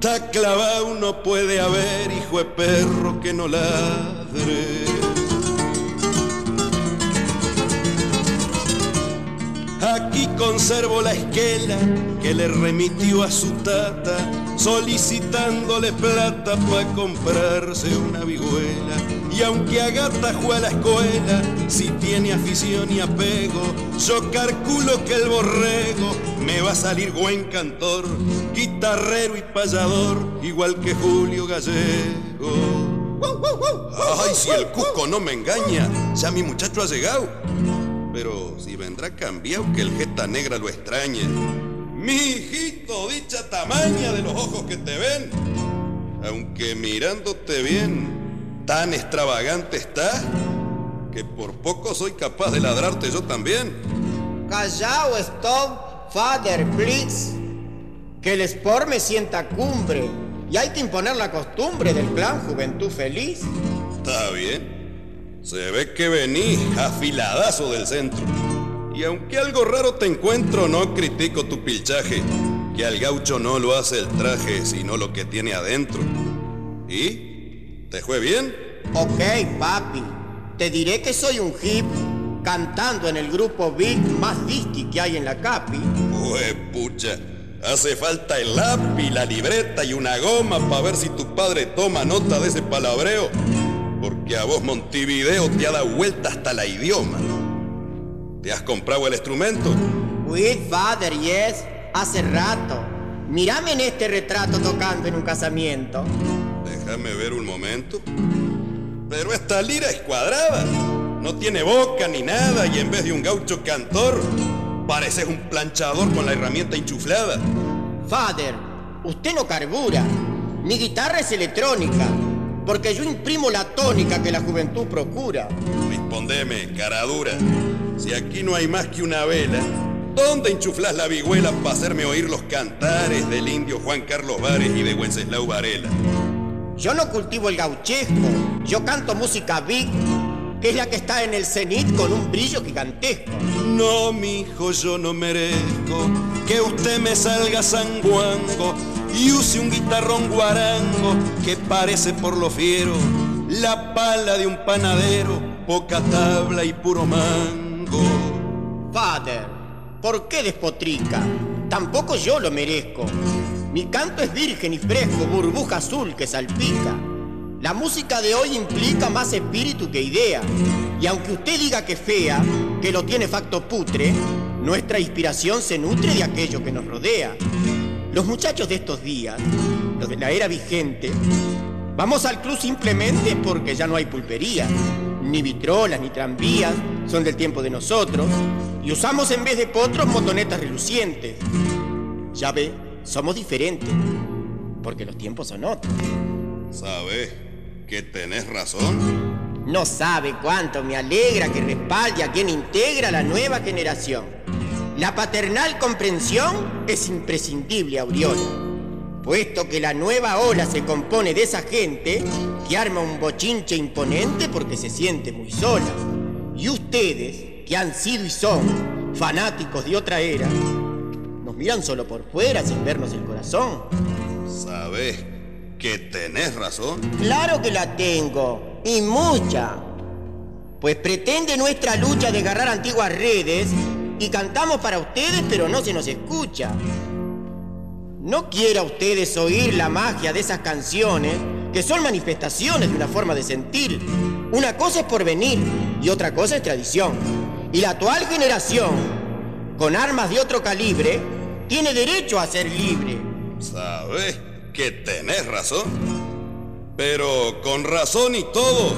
[SPEAKER 13] Ta clavado no puede haber hijo de perro que no ladre. Aquí conservo la esquela que le remitió a su tata, solicitándole plata para comprarse una vihuela. Y aunque a gata fue a la escuela, si tiene afición y apego, yo calculo que el borrego me va a salir buen cantor, guitarrero y payador, igual que Julio Gallego. Ay, si el Cusco no me engaña, ya mi muchacho ha llegado. Pero si vendrá cambiado que el jeta negra lo extrañe. Mi hijito, dicha tamaña de los ojos que te ven. Aunque mirándote bien, tan extravagante está que por poco soy capaz de ladrarte yo también.
[SPEAKER 17] Callao, stop, father, please. Que el sport me sienta cumbre. Y hay que imponer la costumbre del clan Juventud Feliz.
[SPEAKER 13] Está bien. Se ve que venís afiladazo del centro. Y aunque algo raro te encuentro, no critico tu pilchaje. Que al gaucho no lo hace el traje, sino lo que tiene adentro. ¿Y? ¿Te fue bien?
[SPEAKER 17] Ok, papi. Te diré que soy un hip cantando en el grupo Big más disqui que hay en la Capi.
[SPEAKER 13] Pues pucha. Hace falta el lápiz, la libreta y una goma para ver si tu padre toma nota de ese palabreo. Porque a vos Montevideo te ha dado vuelta hasta la idioma. ¿Te has comprado el instrumento?
[SPEAKER 17] With father, yes. Hace rato. Mírame en este retrato tocando en un casamiento.
[SPEAKER 13] Déjame ver un momento. Pero esta lira es cuadrada. No tiene boca ni nada y en vez de un gaucho cantor, pareces un planchador con la herramienta enchuflada.
[SPEAKER 17] Father, usted no carbura. Mi guitarra es electrónica, porque yo imprimo la tónica que la juventud procura.
[SPEAKER 13] Respondeme, cara dura. Si aquí no hay más que una vela, ¿dónde enchuflas la vihuela para hacerme oír los cantares del indio Juan Carlos Vares y de Wenceslao Varela?
[SPEAKER 17] Yo no cultivo el gauchesco, yo canto música big, que es la que está en el cenit con un brillo gigantesco.
[SPEAKER 13] No, mijo, yo no merezco que usted me salga sanguango y use un guitarrón guarango que parece por lo fiero la pala de un panadero, poca tabla y puro mango.
[SPEAKER 17] Father, ¿por qué despotrica? Tampoco yo lo merezco. Mi canto es virgen y fresco, burbuja azul que salpica. La música de hoy implica más espíritu que idea. Y aunque usted diga que fea, que lo tiene facto putre, nuestra inspiración se nutre de aquello que nos rodea. Los muchachos de estos días, los de la era vigente, vamos al club simplemente porque ya no hay pulpería. ni vitrolas, ni tranvías, son del tiempo de nosotros, y usamos en vez de potros motonetas relucientes. Ya ve, somos diferentes, porque los tiempos son otros.
[SPEAKER 12] ¿Sabes que tenés razón?
[SPEAKER 17] No sabe cuánto me alegra que respalde a quien integra la nueva generación. La paternal comprensión es imprescindible, Auriola puesto que la nueva ola se compone de esa gente que arma un bochinche imponente porque se siente muy sola. Y ustedes, que han sido y son fanáticos de otra era, nos miran solo por fuera sin vernos el corazón.
[SPEAKER 12] ¿Sabes que tenés razón?
[SPEAKER 17] Claro que la tengo, y mucha. Pues pretende nuestra lucha de agarrar antiguas redes y cantamos para ustedes pero no se nos escucha. No quiera ustedes oír la magia de esas canciones, que son manifestaciones de una forma de sentir. Una cosa es porvenir y otra cosa es tradición. Y la actual generación, con armas de otro calibre, tiene derecho a ser libre.
[SPEAKER 12] ¿Sabes que tenés razón? Pero con razón y todo,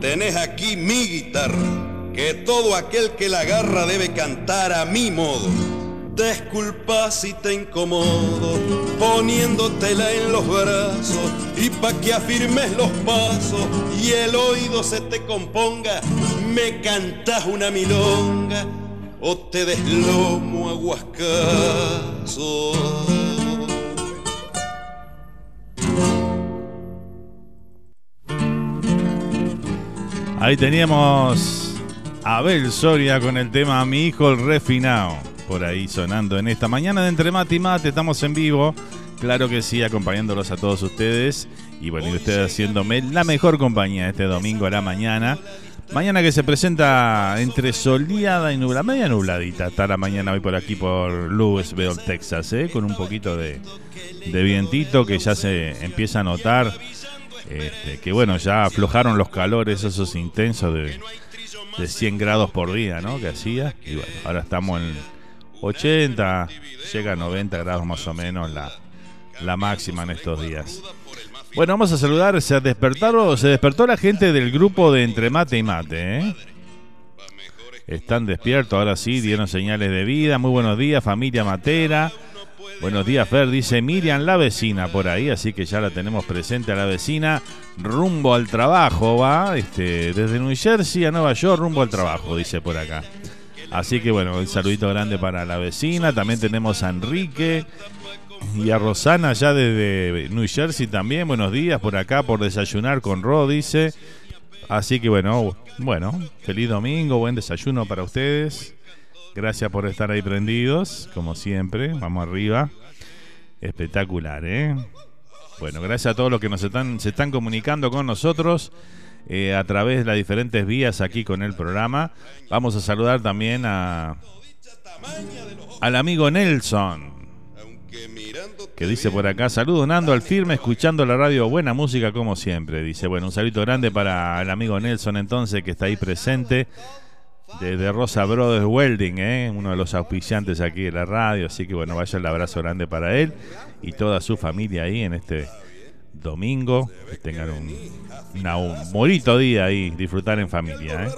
[SPEAKER 12] tenés aquí mi guitarra, que todo aquel que la agarra debe cantar a mi modo. Disculpa si te incomodo poniéndotela en los brazos y pa' que afirmes los pasos y el oído se te componga, me cantas una milonga o te deslomo aguascazo.
[SPEAKER 10] Ahí teníamos Abel Soria con el tema Mi hijo el refinado por ahí sonando en esta mañana de Entre Mate y Mate. Estamos en vivo, claro que sí, acompañándolos a todos ustedes. Y bueno, y ustedes haciéndome la mejor compañía este domingo a la mañana. Mañana que se presenta entre soleada y nublada, media nubladita. Está la mañana hoy por aquí por Louisville, Texas, ¿eh? con un poquito de, de vientito que ya se empieza a notar. Este, que bueno, ya aflojaron los calores esos intensos de, de 100 grados por día, ¿no? Que hacía. Y bueno, ahora estamos en 80, llega a 90 grados más o menos la, la máxima en estos días. Bueno, vamos a saludar. Se despertaron, se despertó la gente del grupo de Entre Mate y Mate. ¿eh? Están despiertos, ahora sí, dieron señales de vida. Muy buenos días, familia Matera. Buenos días, Fer, dice Miriam, la vecina por ahí, así que ya la tenemos presente a la vecina. Rumbo al trabajo, va, este, desde New Jersey a Nueva York, rumbo al trabajo, dice por acá. Así que bueno, un saludito grande para la vecina. También tenemos a Enrique y a Rosana ya desde New Jersey también. Buenos días por acá por desayunar con Ro, dice. Así que bueno, bueno, feliz domingo, buen desayuno para ustedes. Gracias por estar ahí prendidos, como siempre. Vamos arriba. Espectacular, ¿eh? Bueno, gracias a todos los que nos están, se están comunicando con nosotros. Eh, a través de las diferentes vías aquí con el programa. Vamos a saludar también a al amigo Nelson. Que dice por acá, saludo Nando al firme, escuchando la radio, buena música como siempre. Dice, bueno, un saludo grande para el amigo Nelson entonces, que está ahí presente, desde Rosa Brothers Welding, ¿eh? uno de los auspiciantes aquí de la radio. Así que bueno, vaya el abrazo grande para él y toda su familia ahí en este domingo, que tengan un, un bonito día ahí, disfrutar en familia. ¿eh?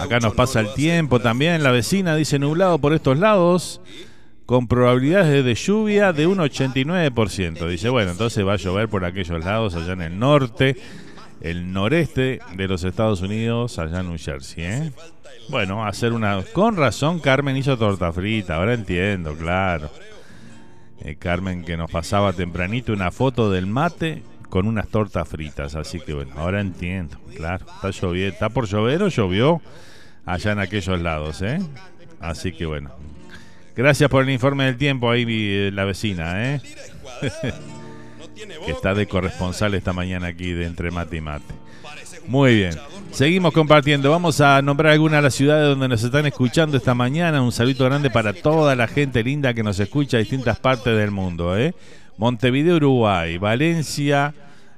[SPEAKER 10] Acá nos pasa el tiempo también, la vecina dice nublado por estos lados, con probabilidades de lluvia de un 89%. Dice, bueno, entonces va a llover por aquellos lados, allá en el norte, el noreste de los Estados Unidos, allá en New Jersey. ¿eh? Bueno, hacer una... Con razón Carmen hizo torta frita, ahora entiendo, claro. Eh, Carmen que nos pasaba tempranito una foto del mate con unas tortas fritas. Así que bueno, ahora entiendo, claro. Está por llover o llovió allá en aquellos lados, ¿eh? Así que bueno. Gracias por el informe del tiempo ahí eh, la vecina, ¿eh? que está de corresponsal esta mañana aquí de Entre Mate y Mate. Muy bien. Seguimos compartiendo. Vamos a nombrar algunas de las ciudades donde nos están escuchando esta mañana. Un saludo grande para toda la gente linda que nos escucha a distintas partes del mundo. ¿eh? Montevideo, Uruguay. Valencia,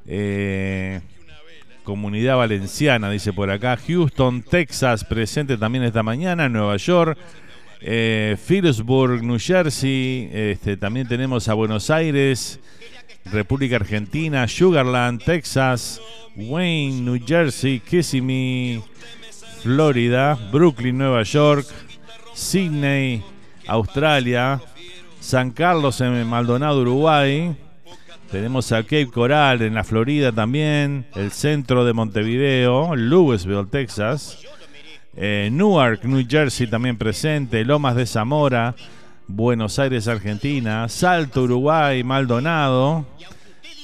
[SPEAKER 10] eh, Comunidad Valenciana, dice por acá. Houston, Texas, presente también esta mañana. Nueva York. Eh, Phillipsburg, New Jersey. Este, también tenemos a Buenos Aires. República Argentina, Sugarland, Texas, Wayne, New Jersey, Kissimmee, Florida, Brooklyn, Nueva York, Sydney, Australia, San Carlos en Maldonado, Uruguay. Tenemos a Cape Coral en la Florida también, el centro de Montevideo, Louisville, Texas, eh, Newark, New Jersey también presente, Lomas de Zamora, Buenos Aires, Argentina, Salto, Uruguay, Maldonado.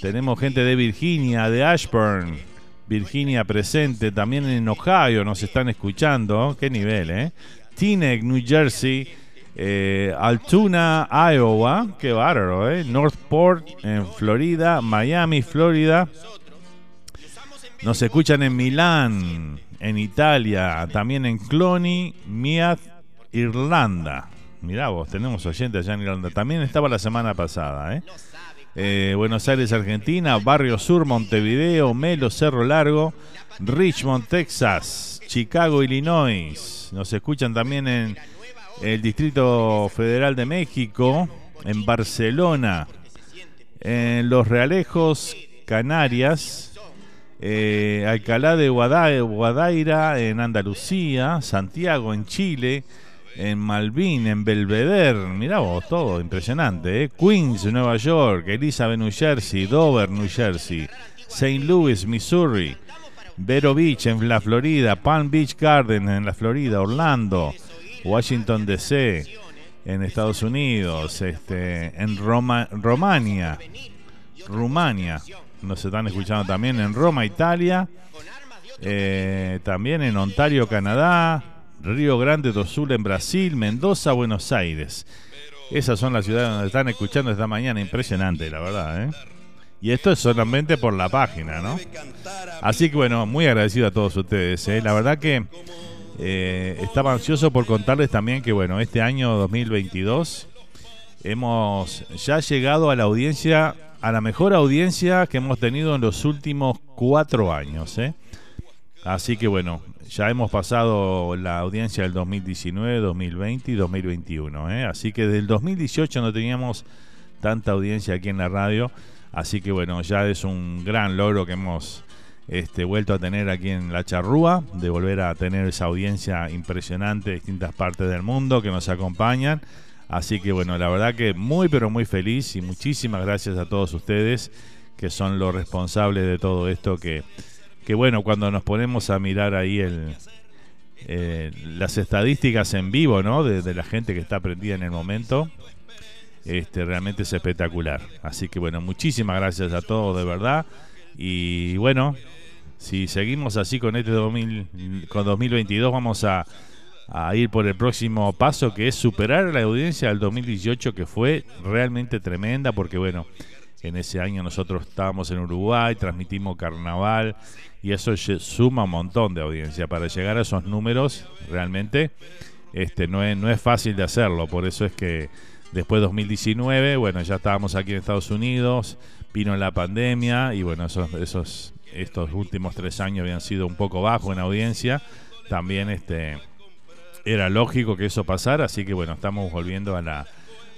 [SPEAKER 10] Tenemos gente de Virginia, de Ashburn, Virginia presente, también en Ohio nos están escuchando. Qué nivel, ¿eh? Teaneck, New Jersey, eh, Altoona, Iowa, qué bárbaro, ¿eh? Northport en Florida, Miami, Florida. Nos escuchan en Milán, en Italia, también en Cloney, Meath, Irlanda. Mirá vos, tenemos oyentes allá en Irlanda. También estaba la semana pasada, ¿eh? Eh, Buenos Aires, Argentina, Barrio Sur, Montevideo, Melo, Cerro Largo, Richmond, Texas, Chicago, Illinois. Nos escuchan también en el Distrito Federal de México, en Barcelona, en Los Realejos, Canarias, eh, Alcalá de Guadaira, en Andalucía, Santiago, en Chile, en Malvin, en Belvedere, mirá vos, todo impresionante, ¿eh? Queens, Nueva York, Elizabeth, New Jersey, Dover, New Jersey, St. Louis, Missouri, Vero Beach en la Florida, Palm Beach Garden en la Florida, Orlando, Washington DC en Estados Unidos, este, en Roma, Romania, Rumania, nos están escuchando también en Roma, Italia, eh, también en Ontario, Canadá, Río Grande do Sul en Brasil, Mendoza, Buenos Aires. Esas son las ciudades donde están escuchando esta mañana. Impresionante, la verdad, ¿eh? Y esto es solamente por la página, ¿no? Así que bueno, muy agradecido a todos ustedes. ¿eh? La verdad que eh, estaba ansioso por contarles también que, bueno, este año 2022 hemos ya llegado a la audiencia, a la mejor audiencia que hemos tenido en los últimos cuatro años. ¿eh? Así que bueno, ya hemos pasado la audiencia del 2019, 2020 y 2021. ¿eh? Así que del 2018 no teníamos tanta audiencia aquí en la radio. Así que bueno, ya es un gran logro que hemos este, vuelto a tener aquí en La Charrúa, de volver a tener esa audiencia impresionante de distintas partes del mundo que nos acompañan. Así que bueno, la verdad que muy pero muy feliz y muchísimas gracias a todos ustedes que son los responsables de todo esto que que bueno, cuando nos ponemos a mirar ahí el, eh, las estadísticas en vivo, ¿no? De, la gente que está prendida en el momento, este, realmente es espectacular. Así que bueno, muchísimas gracias a todos de verdad. Y bueno, si seguimos así con este 2000, con 2022, vamos a, a ir por el próximo paso, que es superar la audiencia del 2018, que fue realmente tremenda, porque bueno, en ese año nosotros estábamos en Uruguay, transmitimos carnaval y eso suma un montón de audiencia. Para llegar a esos números, realmente este, no, es, no es fácil de hacerlo. Por eso es que después de 2019, bueno, ya estábamos aquí en Estados Unidos, vino la pandemia y bueno, esos, esos, estos últimos tres años habían sido un poco bajos en audiencia. También este, era lógico que eso pasara, así que bueno, estamos volviendo a la,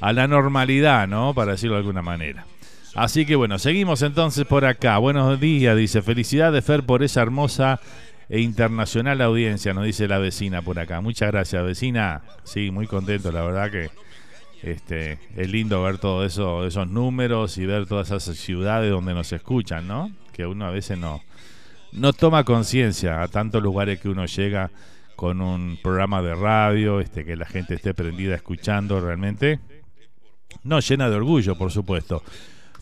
[SPEAKER 10] a la normalidad, ¿no? Para decirlo de alguna manera. Así que bueno, seguimos entonces por acá. Buenos días, dice. Felicidades, Fer, por esa hermosa e internacional audiencia, nos dice la vecina por acá. Muchas gracias, vecina. Sí, muy contento, la verdad que este, es lindo ver todos eso, esos números y ver todas esas ciudades donde nos escuchan, ¿no? Que uno a veces no, no toma conciencia a tantos lugares que uno llega con un programa de radio, este, que la gente esté prendida escuchando realmente. No, llena de orgullo, por supuesto.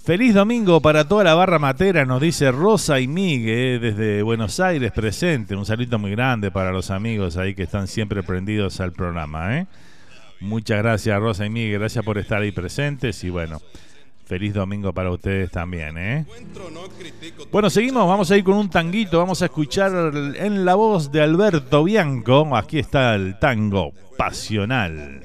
[SPEAKER 10] Feliz domingo para toda la barra matera, nos dice Rosa y Miguel desde Buenos Aires presente. Un saludo muy grande para los amigos ahí que están siempre prendidos al programa. ¿eh? Muchas gracias Rosa y Miguel, gracias por estar ahí presentes y bueno, feliz domingo para ustedes también. ¿eh? Bueno, seguimos, vamos a ir con un tanguito, vamos a escuchar en la voz de Alberto Bianco, aquí está el tango pasional.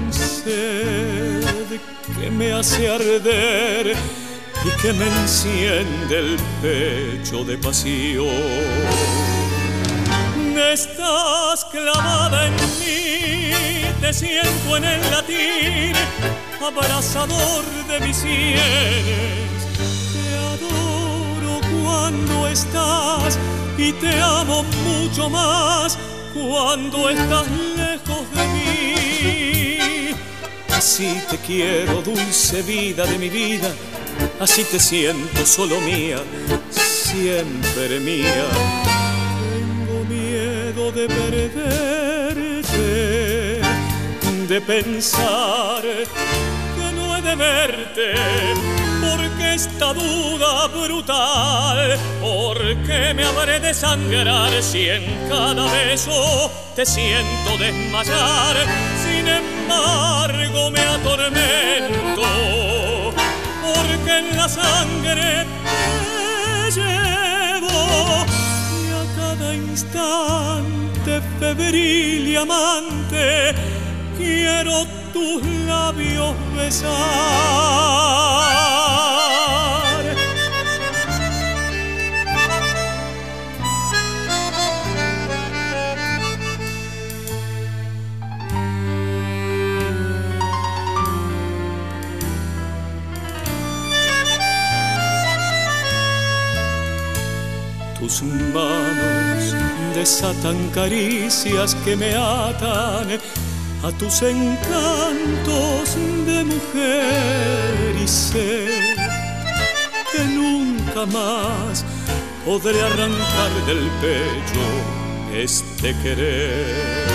[SPEAKER 6] Sed que me hace arder y que me enciende el pecho de pasión estás clavada en mí, te siento en el latín, abrazador de mis sienes. Te adoro cuando estás y te amo mucho más cuando estás lejos de mí. Así te quiero, dulce vida de mi vida, así te siento solo mía, siempre mía. De perderte, de pensar que no he de verte, porque esta duda brutal, porque me habré de sangrar si en cada beso te siento desmayar, sin embargo me atormento, porque en la sangre te llevo y a cada instante febril y amante, quiero tus labios besar. Tus manos desatan caricias que me atan a tus encantos de mujer y sé que nunca más podré arrancar del pecho este querer.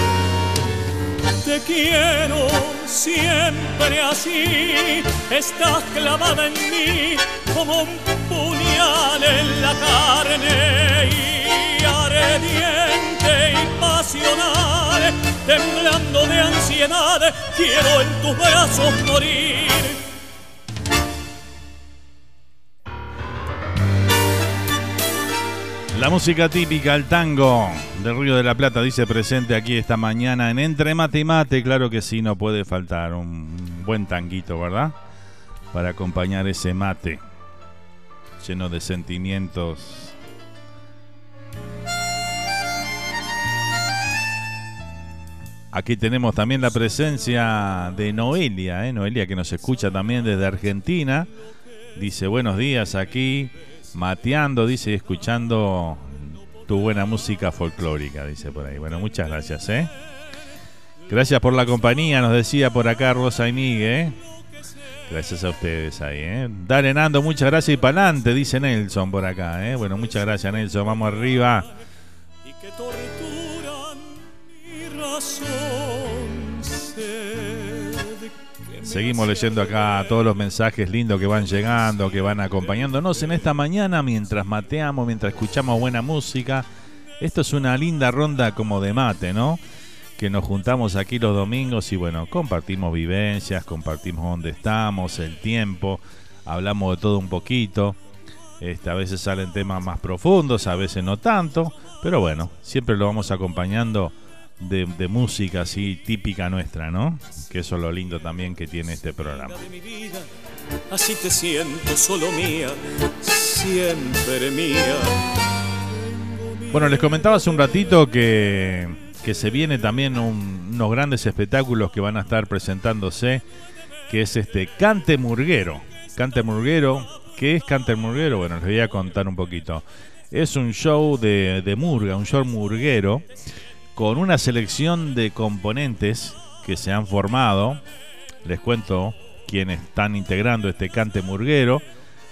[SPEAKER 6] Te quiero siempre así, estás clavada en mí como un puñal en la carne y ardiente y pasional, temblando de ansiedad, quiero en tus brazos morir.
[SPEAKER 10] La música típica, el tango del Río de la Plata, dice presente aquí esta mañana en Entre Mate y Mate. Claro que sí, no puede faltar un buen tanguito, ¿verdad? Para acompañar ese mate lleno de sentimientos. Aquí tenemos también la presencia de Noelia, ¿eh? Noelia que nos escucha también desde Argentina. Dice buenos días aquí, mateando, dice, escuchando tu buena música folclórica, dice por ahí. Bueno, muchas gracias, ¿eh? Gracias por la compañía, nos decía por acá Rosa y Miguel. ¿eh? Gracias a ustedes ahí, ¿eh? Dale, Nando, muchas gracias y para adelante, dice Nelson por acá, ¿eh? Bueno, muchas gracias, Nelson. Vamos arriba. Seguimos leyendo acá todos los mensajes lindos que van llegando, que van acompañándonos en esta mañana mientras mateamos, mientras escuchamos buena música. Esto es una linda ronda como de mate, ¿no? que nos juntamos aquí los domingos y bueno, compartimos vivencias, compartimos dónde estamos, el tiempo, hablamos de todo un poquito. Este, a veces salen temas más profundos, a veces no tanto, pero bueno, siempre lo vamos acompañando de, música así típica nuestra, ¿no? Que eso es lo lindo también que tiene este programa.
[SPEAKER 6] Así te siento solo mía, siempre mía.
[SPEAKER 10] Bueno, les comentaba hace un ratito que que se viene también unos grandes espectáculos que van a estar presentándose, que es este Cante Murguero. Cante Murguero, ¿qué es Cante Murguero? Bueno, les voy a contar un poquito. Es un show de, de murga, un show murguero, con una selección de componentes que se han formado. Les cuento quiénes están integrando este Cante Murguero.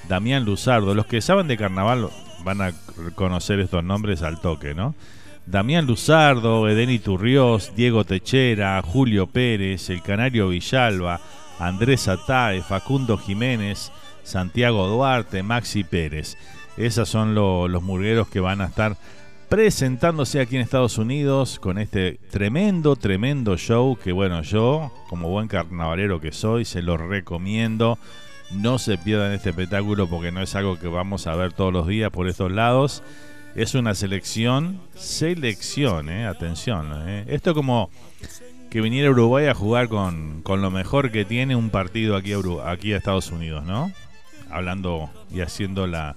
[SPEAKER 10] Damián Luzardo. Los que saben de carnaval van a conocer estos nombres al toque, ¿no? Damián Luzardo, Edeni Turriós, Diego Techera, Julio Pérez, el Canario Villalba, Andrés Atae, Facundo Jiménez, Santiago Duarte, Maxi Pérez. Esos son los murgueros que van a estar presentándose aquí en Estados Unidos con este tremendo, tremendo show que bueno, yo como buen carnavalero que soy, se lo recomiendo. No se pierdan este espectáculo porque no es algo que vamos a ver todos los días por estos lados. Es una selección, selección, eh, atención. Eh. Esto como que viniera Uruguay a jugar con, con, lo mejor que tiene un partido aquí a, aquí a Estados Unidos, ¿no? Hablando y haciendo la...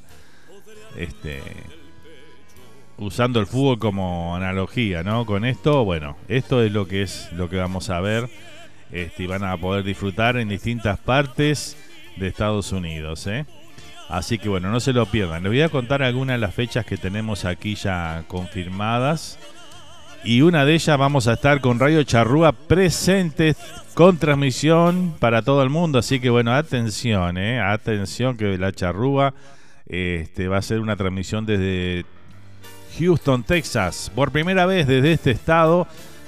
[SPEAKER 10] Este, usando el fútbol como analogía, ¿no? Con esto, bueno, esto es lo que es lo que vamos a ver este, y van a poder disfrutar en distintas partes de Estados Unidos, ¿eh? Así que bueno, no se lo pierdan. Les voy a contar algunas de las fechas que tenemos aquí ya confirmadas. Y una de ellas vamos a estar con Radio Charrúa presentes con transmisión para todo el mundo. Así que bueno, atención, ¿eh? atención que la Charrúa este, va a ser una transmisión desde Houston, Texas. Por primera vez desde este estado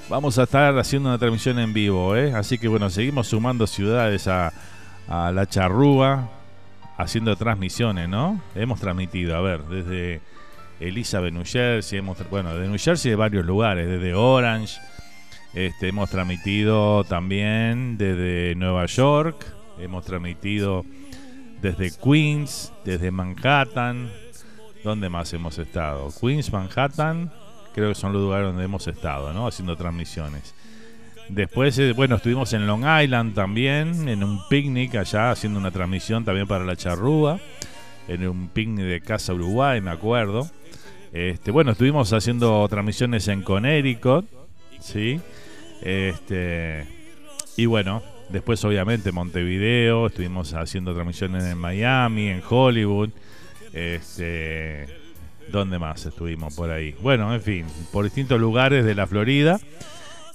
[SPEAKER 10] vamos a estar haciendo una transmisión en vivo. ¿eh? Así que bueno, seguimos sumando ciudades a, la charrúa, haciendo transmisiones, ¿no? Hemos transmitido, a ver, desde Elizabeth, New Jersey, hemos, bueno, de New Jersey de varios lugares, desde Orange, este, hemos transmitido también desde Nueva York, hemos transmitido desde Queens, desde Manhattan, ¿Dónde más hemos estado? Queens, Manhattan, creo que son los lugares donde hemos estado, ¿no? Haciendo transmisiones. Después, eh, bueno, estuvimos en Long Island también, en un picnic allá, haciendo una transmisión también para la charrúa, en un picnic de Casa Uruguay, me acuerdo. Este, bueno, estuvimos haciendo transmisiones en Connecticut, ¿sí? Este, y bueno, después obviamente Montevideo, estuvimos haciendo transmisiones en Miami, en Hollywood. Este, ¿Dónde más estuvimos por ahí? Bueno, en fin, por distintos lugares de la Florida.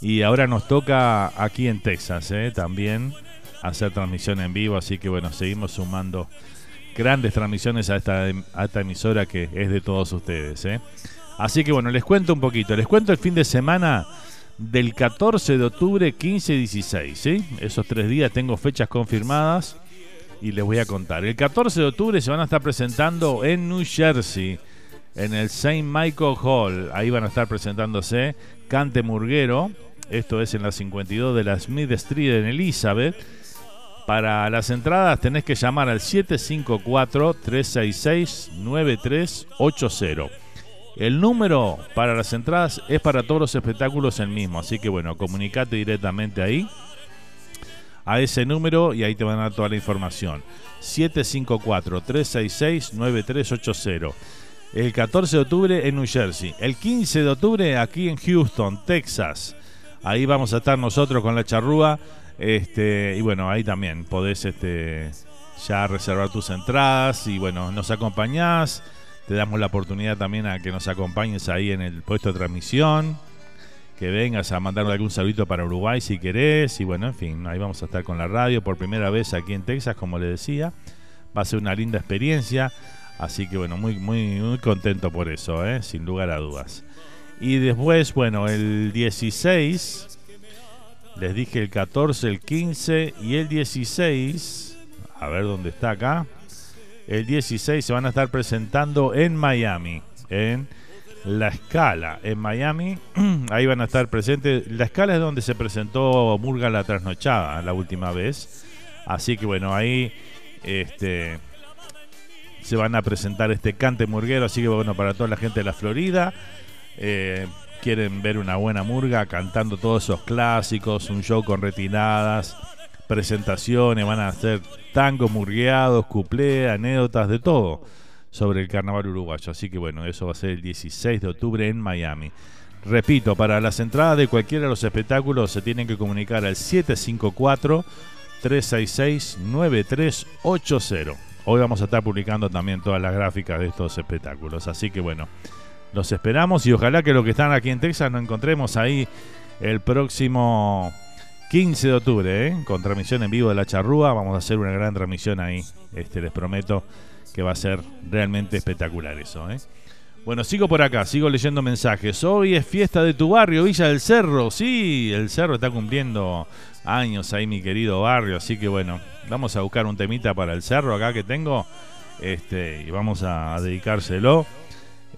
[SPEAKER 10] Y ahora nos toca aquí en Texas ¿eh? también hacer transmisión en vivo. Así que bueno, seguimos sumando grandes transmisiones a esta, esta emisora que es de todos ustedes. ¿eh? Así que bueno, les cuento un poquito. Les cuento el fin de semana del 14 de octubre, 15 y 16. ¿sí? Esos tres días tengo fechas confirmadas y les voy a contar. El 14 de octubre se van a estar presentando en New Jersey, en el St. Michael Hall. Ahí van a estar presentándose Cante Murguero. Esto es en la 52 de la Smith Street en Elizabeth. Para las entradas tenés que llamar al 754-366-9380. El número para las entradas es para todos los espectáculos el mismo, así que bueno, comunicate directamente ahí a ese número y ahí te van a dar toda la información. 754-366-9380. El 14 de octubre en New Jersey. El 15 de octubre aquí en Houston, Texas. Ahí vamos a estar nosotros con la charrúa. Este, y bueno, ahí también podés este, ya reservar tus entradas. Y bueno, nos acompañás. Te damos la oportunidad también a que nos acompañes ahí en el puesto de transmisión que vengas a mandarle algún saludito para Uruguay si querés. Y bueno, en fin, ahí vamos a estar con la radio por primera vez aquí en Texas, como le decía. Va a ser una linda experiencia. Así que bueno, muy, muy, muy contento por eso, ¿eh? sin lugar a dudas. Y después, bueno, el 16, les dije el 14, el 15 y el 16. A ver dónde está acá. El 16 se van a estar presentando en Miami, la Escala en Miami. Ahí van a estar presentes. La Escala es donde se presentó Murga la trasnochada la última vez. Así que bueno, ahí este se van a presentar este cante murguero. Así que bueno, para toda la gente de la Florida. Eh, quieren ver una buena murga cantando todos esos clásicos, un show con retiradas, presentaciones, van a hacer tango murgueados, cuplé, anécdotas, de todo sobre el carnaval uruguayo. Así que bueno, eso va a ser el 16 de octubre en Miami. Repito, para las entradas de cualquiera de los espectáculos se tienen que comunicar al 754-366-9380. Hoy vamos a estar publicando también todas las gráficas de estos espectáculos. Así que bueno, los esperamos y ojalá que los que están aquí en Texas nos encontremos ahí el próximo 15 de octubre, ¿eh? con transmisión en vivo de la charrúa. Vamos a hacer una gran transmisión ahí, este les prometo que va a ser realmente espectacular eso. ¿eh? Bueno, sigo por acá, sigo leyendo mensajes. Hoy es fiesta de tu barrio, Villa del Cerro. Sí, el Cerro está cumpliendo años ahí, mi querido barrio. Así que bueno, vamos a buscar un temita para el Cerro acá que tengo. Este, y vamos a, dedicárselo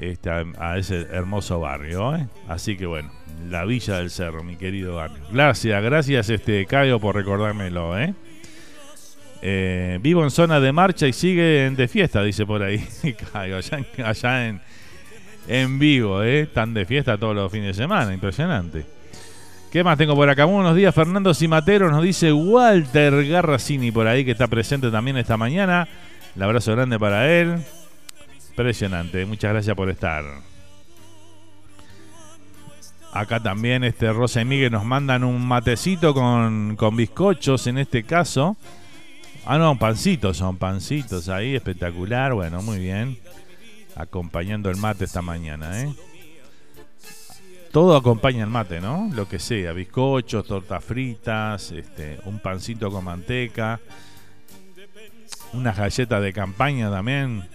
[SPEAKER 10] este, a, ese hermoso barrio. ¿eh? Así que bueno, la Villa del Cerro, mi querido barrio. Gracias, gracias, este, Caio, por recordármelo. ¿eh? Eh, vivo en zona de marcha y sigue de fiesta, dice por ahí. Allá en en vivo, ¿eh? Están de fiesta todos los fines de semana, impresionante. ¿Qué más tengo por acá? Buenos días, Fernando Cimatero, nos dice Walter Garracini por ahí, que está presente también esta mañana. Un abrazo grande para él. Impresionante, muchas gracias por estar. Acá también este Rosa y Miguel nos mandan un matecito con, con bizcochos en este caso. Ah, no, pancitos, son pancitos ahí, espectacular. Bueno, muy bien acompañando el mate esta mañana, ¿eh? Todo acompaña el mate, ¿no? Lo que sea, bizcochos, tortas fritas, este, un pancito con manteca, unas galletas de campaña también.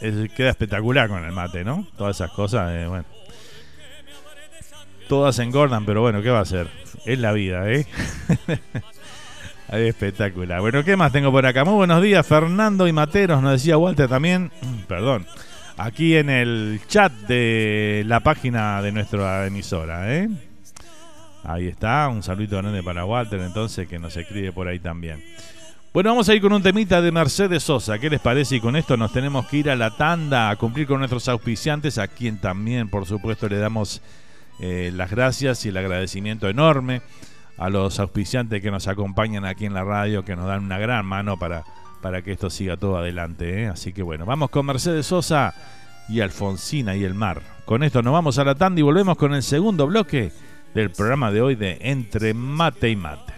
[SPEAKER 10] queda espectacular con el mate, ¿no? Todas esas cosas, eh, bueno. Todas engordan, pero bueno, ¿qué va a ser? Es la vida, ¿eh? Espectacular. Bueno, ¿qué más tengo por acá? Muy buenos días, Fernando y Materos, nos decía Walter también, perdón, aquí en el chat de la página de nuestra emisora, ¿eh? Ahí está, un saludo grande para Walter, entonces, que nos escribe por ahí también. Bueno, vamos a ir con un temita de Mercedes Sosa. ¿Qué les parece? Y con esto nos tenemos que ir a la tanda a cumplir con nuestros auspiciantes, a quien también, por supuesto, le damos eh, las gracias y el agradecimiento enorme a los auspiciantes que nos acompañan aquí en la radio, que nos dan una gran mano para, para que esto siga todo adelante. ¿eh? Así que bueno, vamos con Mercedes Sosa y Alfonsina y el mar. Con esto nos vamos a la tanda y volvemos con el segundo bloque del programa de hoy de Entre Mate y Mate.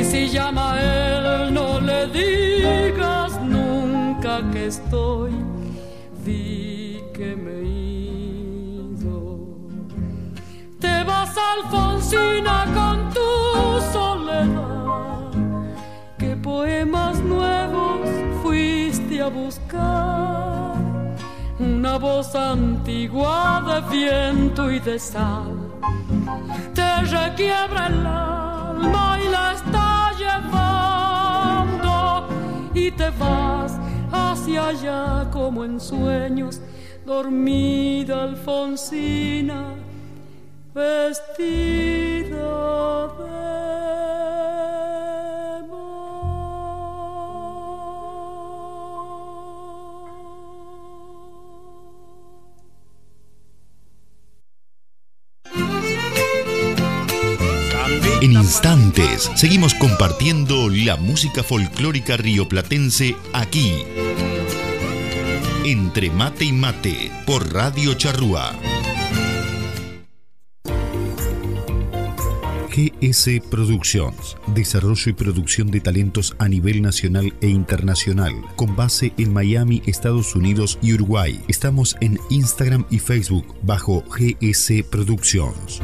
[SPEAKER 18] Y si llama a él, no le digas nunca que estoy, di que me te vas, Alfonsina, con tu soledad. ¿Qué poemas nuevos fuiste a buscar? Una voz antigua de viento y de sal te requiebra el alma y la está llevando. Y te vas hacia allá como en sueños, dormida Alfonsina vestida de
[SPEAKER 1] En instantes seguimos compartiendo la música folclórica rioplatense aquí. Entre mate y mate por Radio Charrúa. GS Productions, desarrollo y producción de talentos a nivel nacional e internacional, con base en Miami, Estados Unidos y Uruguay. Estamos en Instagram y Facebook bajo GS Productions.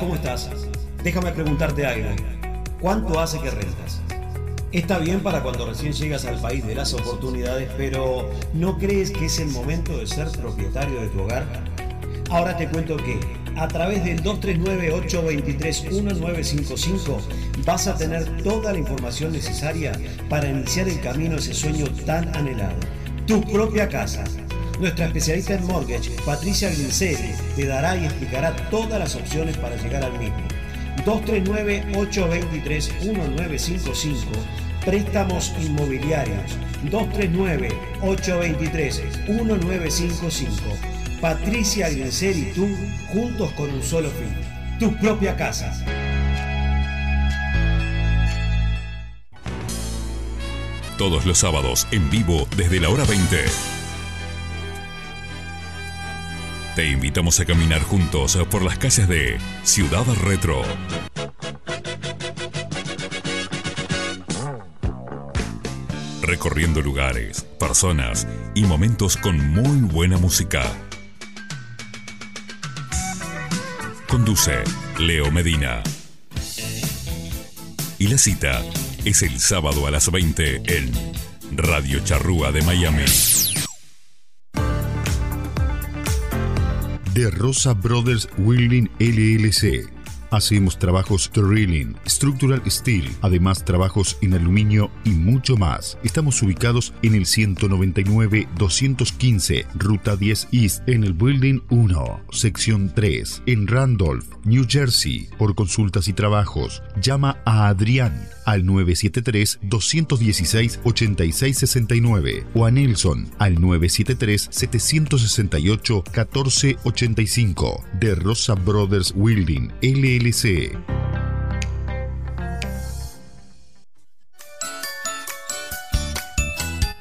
[SPEAKER 2] ¿Cómo estás? Déjame preguntarte algo. ¿Cuánto hace que rentas? Está bien para cuando recién llegas al país de las oportunidades, pero ¿no crees que es el momento de ser propietario de tu hogar? Ahora te cuento que a través del 239-823-1955 vas a tener toda la información necesaria para iniciar el camino a ese sueño tan anhelado. Tu propia casa. Nuestra especialista en mortgage, Patricia Grinceri, te dará y explicará todas las opciones para llegar al mismo. 239-823-1955 Préstamos Inmobiliarios 239-823-1955. Patricia Grenzer y tú, juntos con un solo fin. Tu propia casa.
[SPEAKER 3] Todos los sábados en vivo desde la hora 20. Te invitamos a caminar juntos por las calles de Ciudad Retro. recorriendo lugares, personas y momentos con muy buena música. Conduce Leo Medina. Y la cita es el sábado a las 20 en Radio Charrúa de Miami.
[SPEAKER 1] De Rosa Brothers Wheeling LLC Hacemos trabajos drilling, structural steel, además trabajos en aluminio y mucho más. Estamos ubicados en el 199-215, Ruta 10 East, en el Building 1, sección 3, en Randolph, New Jersey. Por consultas y trabajos, llama a Adrián al 973-216-8669 o a Nelson al 973-768-1485 de Rosa Brothers Wilding LLC.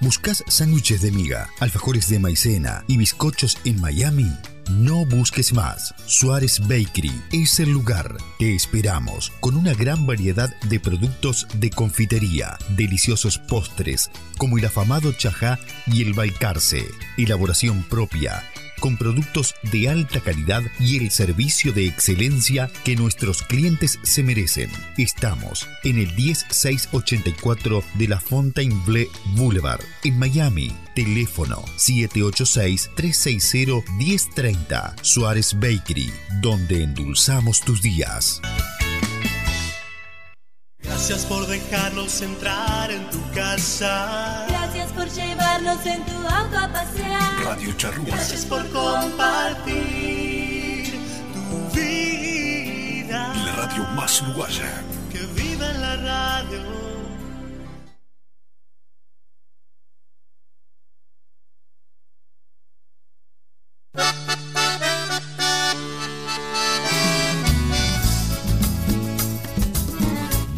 [SPEAKER 1] ¿Buscas sándwiches de miga, alfajores de maicena y bizcochos en Miami? No busques más. Suárez Bakery es el lugar. Te esperamos con una gran variedad de productos de confitería, deliciosos postres como el afamado chajá y el balcarce, elaboración propia con productos de alta calidad y el servicio de excelencia que nuestros clientes se merecen. Estamos en el 10684 de la Fontainebleau Boulevard, en Miami. Teléfono 786-360-1030. Suárez Bakery, donde endulzamos tus días.
[SPEAKER 4] Gracias por dejarnos entrar en tu casa.
[SPEAKER 7] Gracias por llevarnos en tu auto a pasear.
[SPEAKER 1] Radio Charrúa.
[SPEAKER 4] Gracias por compartir tu vida.
[SPEAKER 1] La radio más uruguaya.
[SPEAKER 4] Que viva en la radio.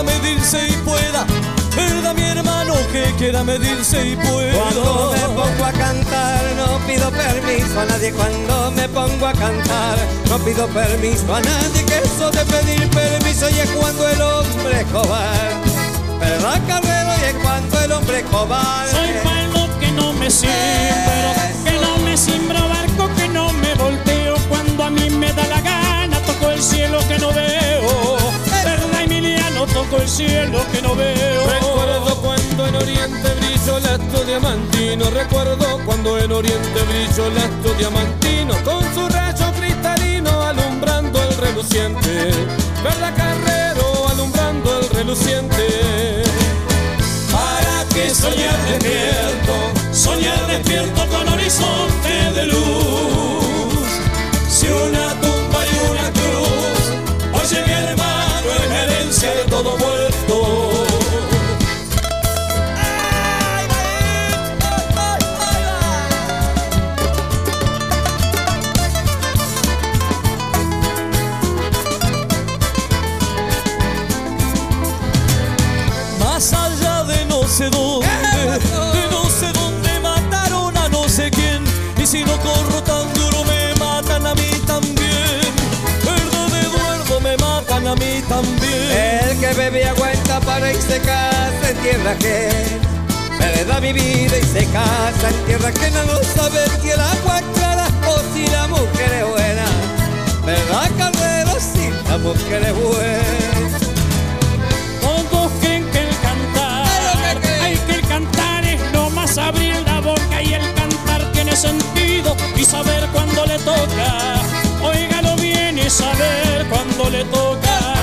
[SPEAKER 6] Quiera medirse y pueda. ¿Verdad mi hermano que quiera medirse y pueda?
[SPEAKER 19] Cuando me pongo a cantar no pido permiso a nadie Cuando me pongo a cantar no pido permiso a nadie Que eso de pedir permiso y es cuando el hombre es cobarde ¿Verdad Carrero? Y es cuando el hombre es cobarde
[SPEAKER 20] Soy palo que no me siembro, que no me siembro barco, que no me volteo cuando a mí me da la gana. Toco el cielo que no veo, ¿verdad Emiliano? Toco el cielo que no veo.
[SPEAKER 21] Recuerdo cuando en Oriente brilló el astro diamantino. Recuerdo cuando en Oriente brilló el astro diamantino. Con su rayo cristalino alumbrando el reluciente. ¿Verdad Carrero? Alumbrando el reluciente.
[SPEAKER 20] ¿Para qué soñar despierto? Soñar despierto con horizonte de luz. Si una todo muerto.
[SPEAKER 19] Que bebe aguanta para irse casa en tierra ajena Me da mi vida y se casa en tierra ajena No sabe si el agua es clara o si la mujer es buena ¿Verdad Carrero? Si la mujer es buena
[SPEAKER 20] Todos creen que el cantar, hay que el cantar es no más abrir la boca y el cantar tiene sentido y saber cuándo le toca. Óigalo bien y saber cuándo le toca.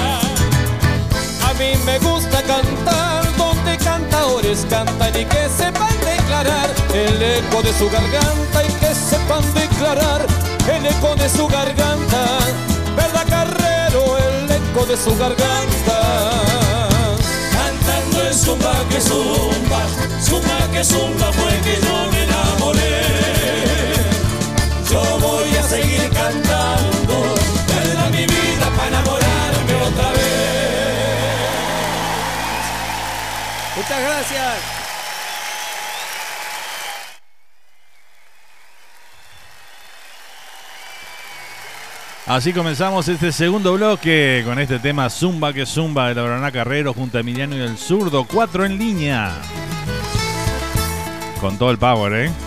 [SPEAKER 21] A mí me gusta cantar donde cantadores cantan y que sepan declarar el eco de su garganta y que sepan declarar el eco de su garganta. ¿Verdad Carrero? El eco de su garganta.
[SPEAKER 20] Cantando el zumba que zumba, zumba que zumba fue que yo me enamoré. Yo voy a seguir cantando,
[SPEAKER 19] Gracias.
[SPEAKER 10] Así comenzamos este segundo bloque con este tema Zumba que Zumba de la Verona Carrero junto a Emiliano y el Zurdo. Cuatro en línea. Con todo el power, ¿eh?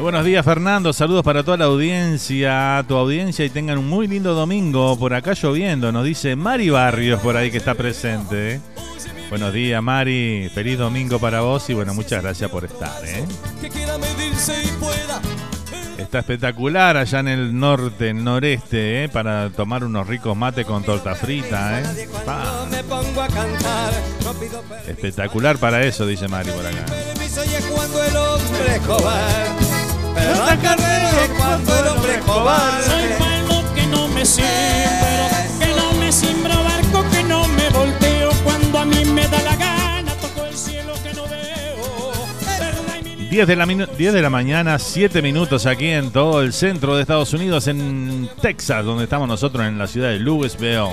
[SPEAKER 10] Buenos días, Fernando. Saludos para toda la audiencia, tu audiencia y tengan un muy lindo domingo. Por acá lloviendo, nos dice Mari Barrios por ahí que está presente. ¿eh? Buenos días, Mari. Feliz domingo para vos y bueno, muchas gracias por estar. ¿eh? Está espectacular allá en el norte, noreste, ¿eh? para tomar unos ricos mates con torta frita. ¿eh? Espectacular para eso, dice Mari por acá.
[SPEAKER 19] Es cuando el hombre es cobarde.
[SPEAKER 6] Soy malo que no me siembro, que no me siembro barco, que no me volteo cuando a mí me da la gana, toco el cielo que no veo. Perla y mi
[SPEAKER 10] 10 de, la minu- 10 de la mañana, 7 minutos aquí en todo el centro de Estados Unidos, en Texas, donde estamos nosotros en la ciudad de Louisville,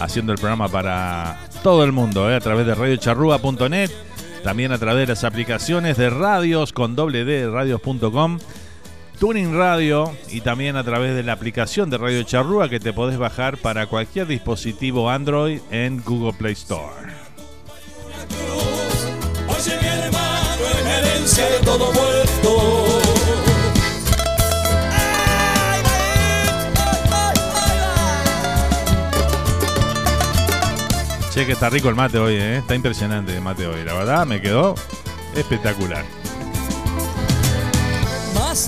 [SPEAKER 10] haciendo el programa para todo el mundo, ¿eh? a través de radiocharrúa.net, también a través de las aplicaciones de radios con doble D, radios.com, Tuning Radio y también a través de la aplicación de Radio Charrúa que te podés bajar para cualquier dispositivo Android en Google Play Store. Che, que está rico el mate hoy, ¿eh? Está impresionante el mate hoy. La verdad, me quedó espectacular.
[SPEAKER 22] Más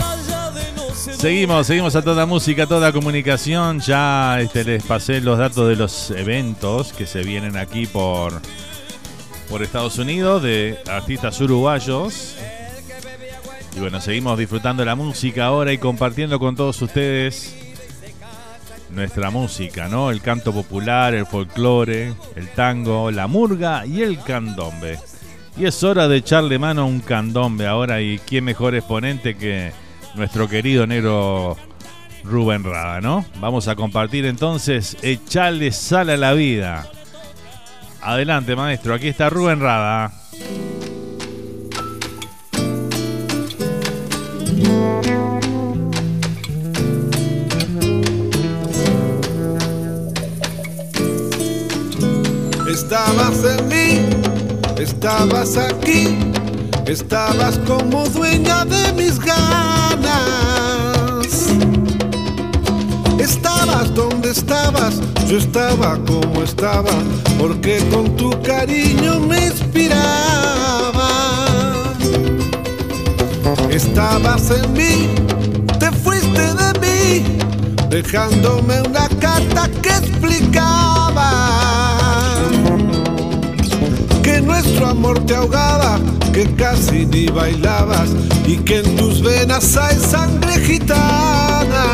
[SPEAKER 10] Seguimos, seguimos a toda música, toda comunicación. Ya este, les pasé los datos de los eventos que se vienen aquí por, por Estados Unidos de artistas uruguayos. Y bueno, seguimos disfrutando la música ahora y compartiendo con todos ustedes nuestra música, ¿no? El canto popular, el folclore, el tango, la murga y el candombe. Y es hora de echarle mano a un candombe ahora y quién mejor exponente que nuestro querido negro Rubén Rada, ¿no? Vamos a compartir entonces Echarle sal a la vida. Adelante, maestro, aquí está Rubén Rada.
[SPEAKER 23] Estabas en mí, estabas aquí, estabas como dueña de mis ganas. Estabas donde estabas, yo estaba como estaba, porque con tu cariño me inspiraba. Estabas en mí, te fuiste de mí, dejándome una carta que explicaba nuestro amor te ahogaba, que casi ni bailabas y que en tus venas hay sangre gitana.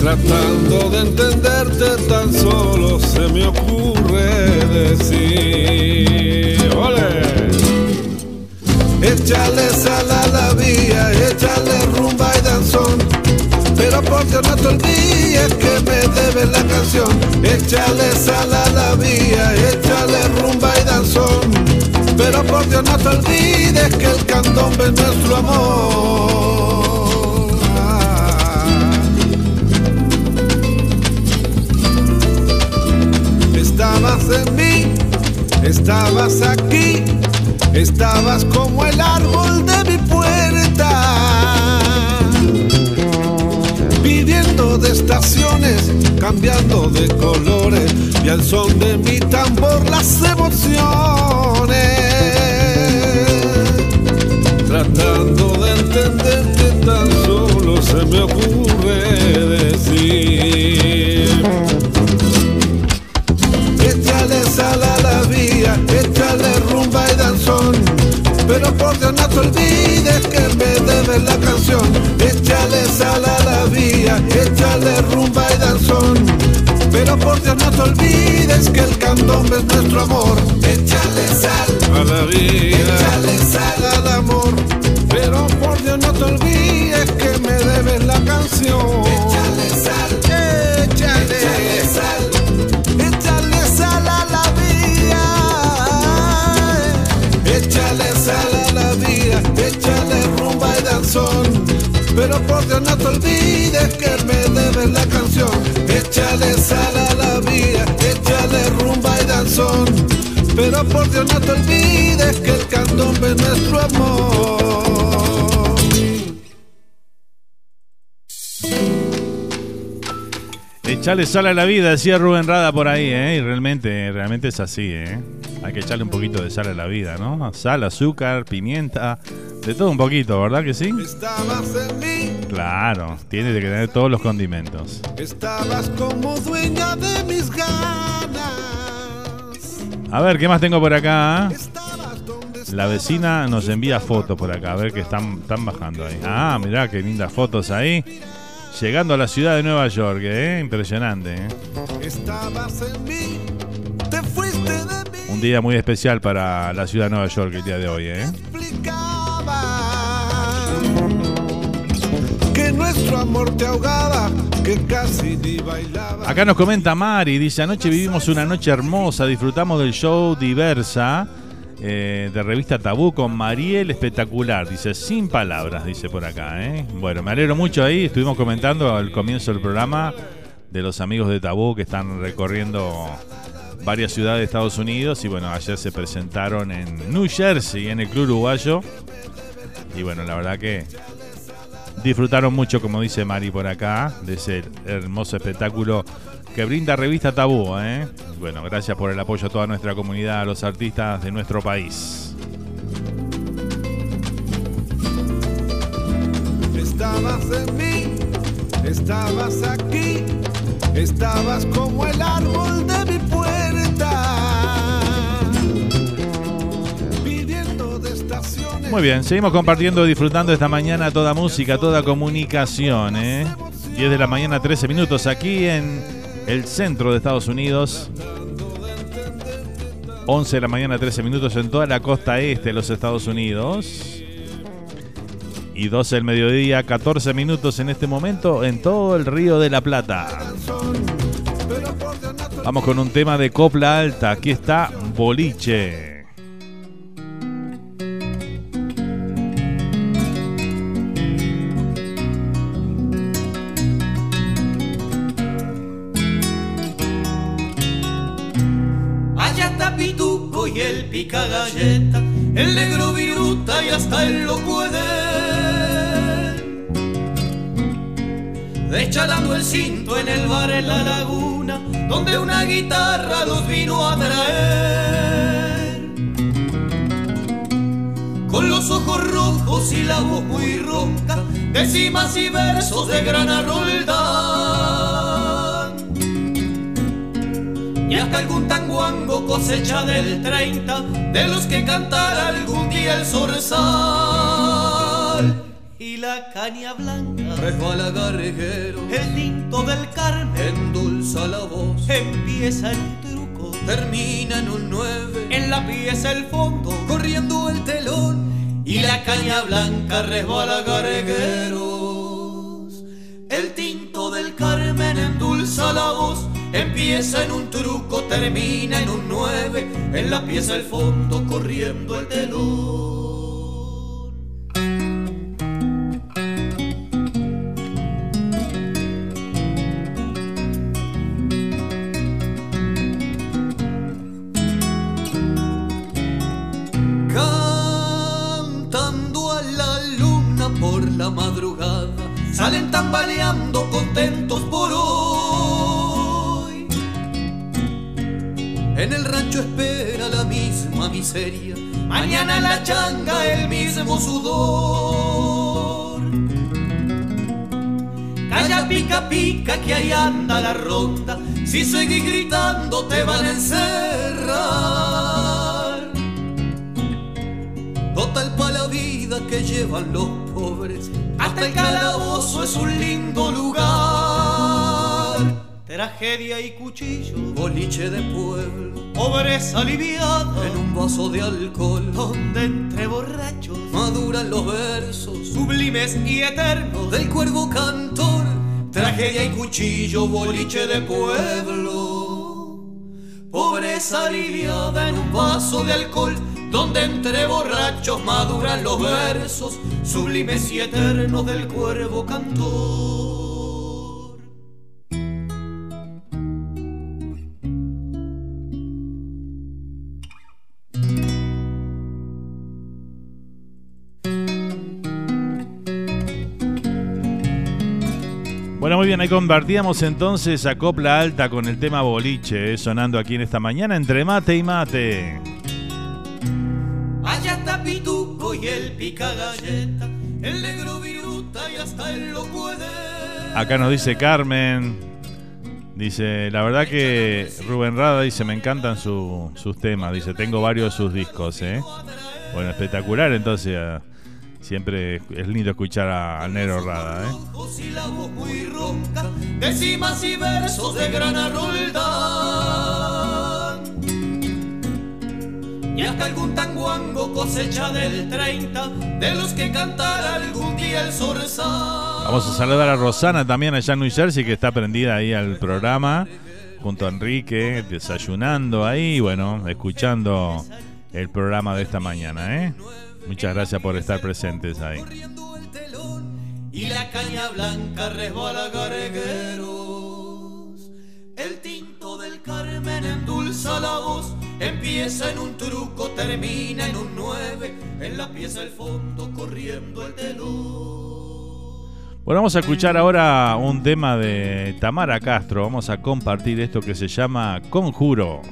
[SPEAKER 23] Tratando de entenderte tan solo se me ocurre decir, ¡Ole! Échale sal a la vía, échale rumba y danzón. Pero por Dios no te olvides que debes la canción. Échale sal a la vía, échale rumba y danzón. Pero por Dios no te olvides que el candombe es nuestro amor. Estabas en mí, estabas aquí, estabas como el árbol de mi puerta de estaciones, cambiando de colores y al son de mi tambor las emociones. Tratando de entenderte tan solo se me ocurre decir. Échale sal a la Pero por Dios no te olvides que me debes la canción. Échale sal a la vía, échale rumba y danzón. Pero por Dios no te olvides que el candombe es nuestro amor. Échale sal a la vida, échale sal al amor. Pero por Dios no te olvides que me debes la canción. Échale sal a la vida, échale rumba y danzón. Pero por Dios no te olvides que el candombe es nuestro amor.
[SPEAKER 10] Echale sal a la vida, decía Rubén Rada por ahí, ¿eh? Y realmente, realmente es así, ¿eh? Hay que echarle un poquito de sal a la vida, ¿no? Sal, azúcar, pimienta, de todo un poquito, ¿verdad que sí?
[SPEAKER 23] Estabas en mí,
[SPEAKER 10] Claro, tiene que tener todos los condimentos.
[SPEAKER 23] estabas como dueña de mis ganas.
[SPEAKER 10] A ver, ¿qué más tengo por acá? La vecina nos envía fotos por acá, a ver que están, están bajando ahí. Ah, mirá qué lindas fotos ahí. Llegando a la ciudad de Nueva York, ¿eh? Impresionante, ¿eh?
[SPEAKER 23] Estabas en mí, te fuiste de mí.
[SPEAKER 10] Un día muy especial para la ciudad de Nueva York el día de hoy, ¿eh?
[SPEAKER 23] Nuestro amor te ahogaba, que casi ni bailaba.
[SPEAKER 10] Acá nos comenta Mari, dice, anoche vivimos una noche hermosa, disfrutamos del show Diversa eh, de revista Tabú con Mariel espectacular, dice, sin palabras, dice por acá. ¿eh? Bueno, me alegro mucho ahí, estuvimos comentando al comienzo del programa de los amigos de Tabú que están recorriendo varias ciudades de Estados Unidos y bueno, ayer se presentaron en New Jersey, en el Club Uruguayo. Y bueno, la verdad que disfrutaron mucho, como dice Mari por acá, de ese hermoso espectáculo que brinda Revista Tabú. ¿eh? Bueno, gracias por el apoyo a toda nuestra comunidad, a los artistas de nuestro país.
[SPEAKER 23] Estabas en mí, estabas aquí, estabas como el árbol de mi puerta.
[SPEAKER 10] Muy bien, seguimos compartiendo y disfrutando esta mañana toda música, toda comunicación. ¿eh? 10 de la mañana, 13 minutos aquí en el centro de Estados Unidos. 11 de la mañana, 13 minutos en toda la costa este de los Estados Unidos. Y 12 del mediodía, 14 minutos en este momento en todo el río de la Plata. Vamos con un tema de copla alta. Aquí está Boliche.
[SPEAKER 22] El galleta, el negro viruta y hasta él lo puede. Echalando el cinto en el bar en la laguna, donde una guitarra los vino a traer. Con los ojos rojos y la voz muy ronca, decimas y versos de grana roldán. Y hasta algún tanguango cosecha del 30 De los que cantará algún día el zorzal. Y la caña blanca resbala garguero El tinto del Carmen endulza la voz. Empieza en un truco. Termina en un 9 En la pieza el fondo. Corriendo el telón. Y la caña blanca resbala gargueros El tinto del Carmen Empieza en un truco, termina en un 9 En la pieza el fondo corriendo el telón la ronda Si seguís gritando te van a encerrar. Total pa' la vida que llevan los pobres. Hasta el calabozo es un lindo lugar. Tragedia y cuchillo Boliche de pueblo. Pobreza aliviada En un vaso de alcohol. Donde entre borrachos Maduran los versos Sublimes y eternos. Del cuervo cantor Tragedia y cuchillo Boliche de pueblo Pobreza aliviada en un vaso de alcohol donde entre borrachos maduran los versos sublimes y eternos del cuervo cantor.
[SPEAKER 10] Muy bien, ahí convertíamos entonces a copla alta con el tema boliche, eh, sonando aquí en esta mañana entre mate y mate.
[SPEAKER 22] pituco y el pica galleta, el negro viruta y hasta el.
[SPEAKER 10] Acá nos dice Carmen. Dice, la verdad que Rubén Rada dice, me encantan su- sus temas. Dice, tengo varios de sus discos, ¿eh? Bueno, espectacular, entonces siempre es lindo escuchar a, Nero Rada, ¿eh?
[SPEAKER 22] y la voz muy ronca, décimas y versos de grana Roldán. Y hasta algún tanguango cosecha del 30, de los que cantará algún día el zorzal.
[SPEAKER 10] Vamos a saludar a Rosana también allá en New Jersey, que está prendida ahí al programa, junto a Enrique, desayunando ahí, bueno, escuchando el programa de esta mañana, ¿eh? Muchas gracias por estar presentes ahí.
[SPEAKER 22] y la caña blanca resbala gargueros. El tinto del Carmen endulza la voz, empieza en un truco, termina en un nueve, en la pieza el fondo corriendo el telón.
[SPEAKER 10] Bueno, vamos a escuchar ahora un tema de Tamara Castro. Vamos a compartir esto que se llama Conjuro.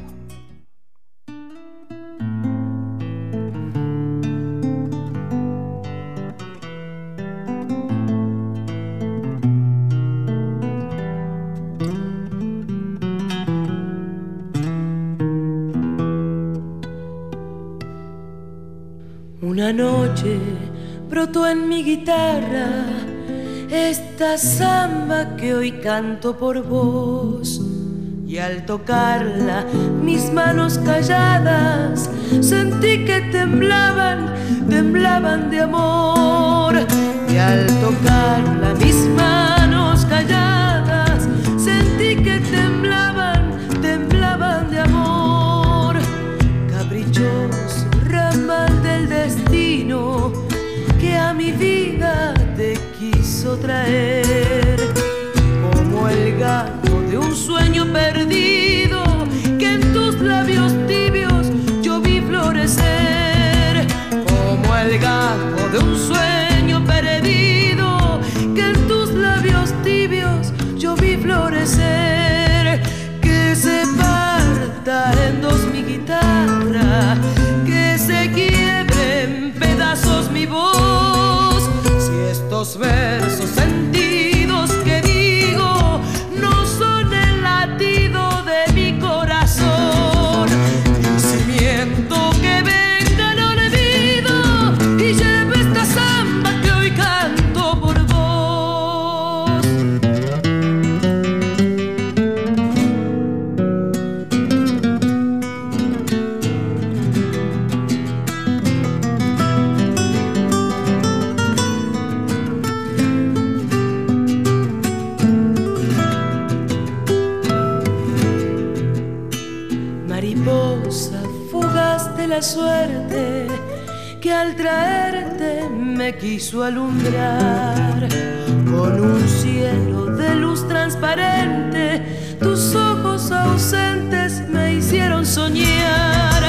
[SPEAKER 24] Noche brotó en mi guitarra esta samba que hoy canto por vos. Y al tocarla, mis manos calladas, sentí que temblaban, temblaban de amor. Y al tocarla, mis manos calladas, sentí que temblaban, que a mi vida te quiso traer quiso alumbrar con un cielo de luz transparente. Tus ojos ausentes me hicieron soñar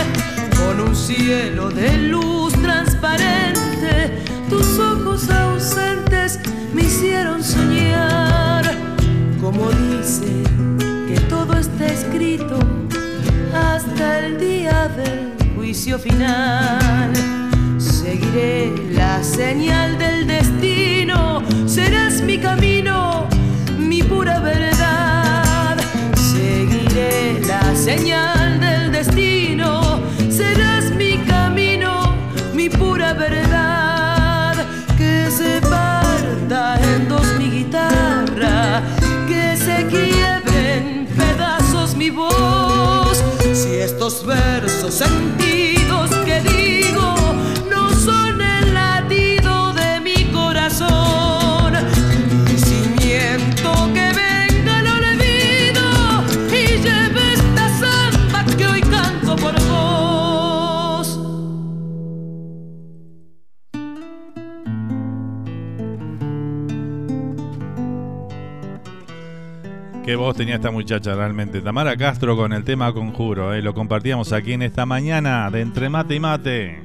[SPEAKER 24] con un cielo de luz transparente. Tus ojos ausentes me hicieron soñar. Como dice que todo está escrito hasta el día del juicio final. Seguiré la señal del destino, serás mi camino, mi pura verdad. Seguiré la señal del destino, serás mi camino, mi pura verdad. Que se parta en dos mi guitarra, que se quiebre en pedazos mi voz. Si estos versos sentidos que digo
[SPEAKER 10] Qué voz tenía esta muchacha realmente. Tamara Castro con el tema Conjuro. ¿eh? Lo compartíamos aquí en esta mañana de Entre Mate y Mate.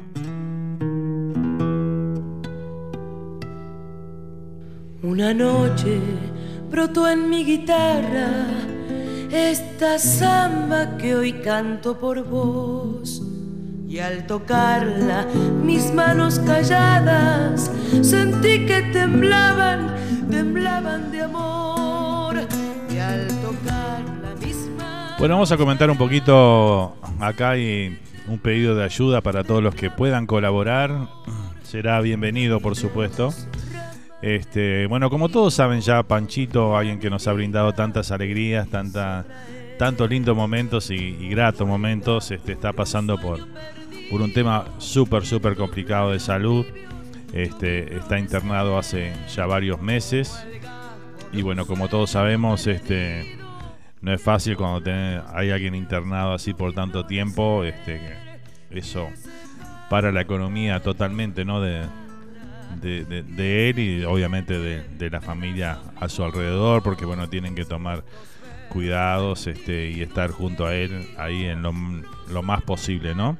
[SPEAKER 24] Una noche brotó en mi guitarra esta samba que hoy canto por vos.
[SPEAKER 18] Y al tocarla, mis manos calladas, sentí que temblaban, temblaban de amor.
[SPEAKER 10] Bueno, vamos a comentar un poquito. Acá hay un pedido de ayuda para todos los que puedan colaborar. Será bienvenido, por supuesto. Este, bueno, como todos saben ya, Panchito, alguien que nos ha brindado tantas alegrías, tanta, tantos lindos momentos y, gratos momentos, este, está pasando por, por un tema súper, súper complicado de salud. Este, está internado hace ya varios meses. Y bueno, como todos sabemos, este, no es fácil cuando hay alguien internado así por tanto tiempo. Este, eso para la economía totalmente, ¿no? De, de, él y obviamente de, la familia a su alrededor, porque bueno, tienen que tomar cuidados este, y estar junto a él ahí en lo, más posible, ¿no?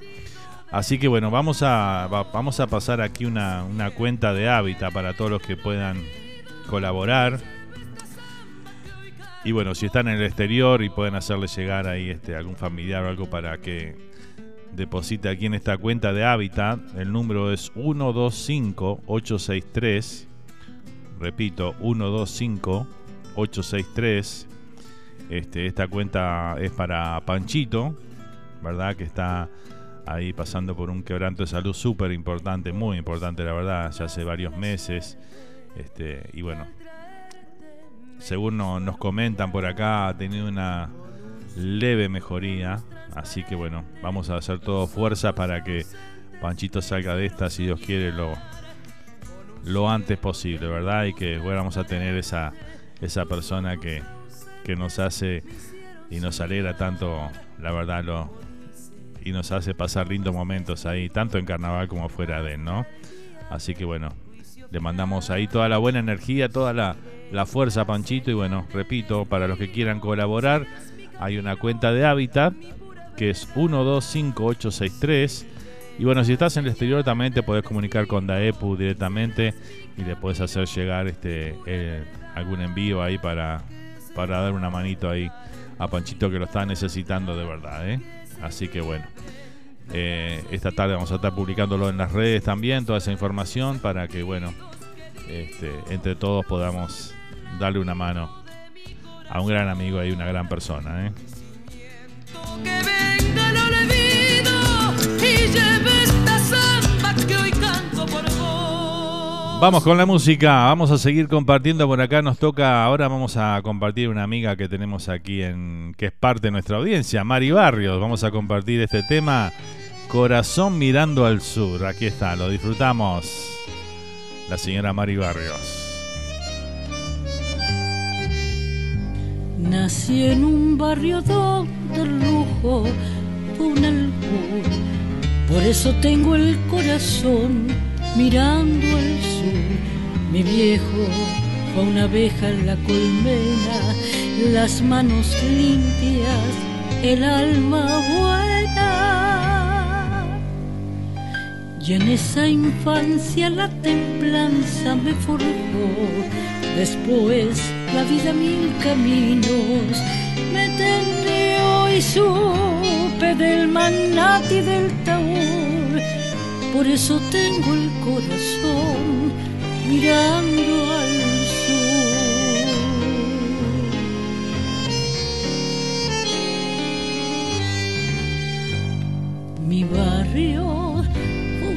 [SPEAKER 10] Así que bueno, vamos a, vamos a pasar aquí una, una cuenta de hábitat para todos los que puedan colaborar. Y bueno, si están en el exterior y pueden hacerle llegar ahí este, algún familiar o algo para que deposita aquí en esta cuenta de Hábitat. El número es 125863. Repito, 125863. Este, esta cuenta es para Panchito, ¿verdad? Que está ahí pasando por un quebranto de salud súper importante, muy importante, la verdad, ya hace varios meses. Este, y bueno, según nos comentan por acá, ha tenido una leve mejoría, Así que bueno, vamos a hacer todo fuerza para que Panchito salga de esta, si Dios quiere, lo, lo antes posible, ¿verdad? Y que vamos a tener esa, esa persona que, que nos hace y nos alegra tanto, la verdad, lo, y nos hace pasar lindos momentos ahí, tanto en carnaval como fuera de él, ¿no? Así que bueno, le mandamos ahí toda la buena energía, toda la, la fuerza Panchito y bueno, repito, para los que quieran colaborar, hay una cuenta de hábitat que es 125863. Y bueno, si estás en el exterior también te podés comunicar con DAEPU directamente y le puedes hacer llegar este eh, algún envío ahí para, para dar una manito ahí a Panchito que lo está necesitando de verdad. ¿eh? Así que bueno, eh, esta tarde vamos a estar publicándolo en las redes también, toda esa información para que bueno, este, entre todos podamos darle una mano a un gran amigo y una gran persona. ¿eh? Vamos con la música, vamos a seguir compartiendo por acá, nos toca, ahora vamos a compartir una amiga que tenemos aquí en que es parte de nuestra audiencia, Mari Barrios, vamos a compartir este tema Corazón mirando al sur, aquí está, lo disfrutamos. La señora Mari Barrios.
[SPEAKER 25] Nací en un barrio el lujo pone el por eso tengo el corazón mirando al sur. Mi viejo fue una abeja en la colmena, las manos limpias, el alma buena. Y en esa infancia la templanza me forjó, después la vida mil caminos me tendió y supe del manati del taúr. Por eso tengo el corazón mirando al sur. Mi barrio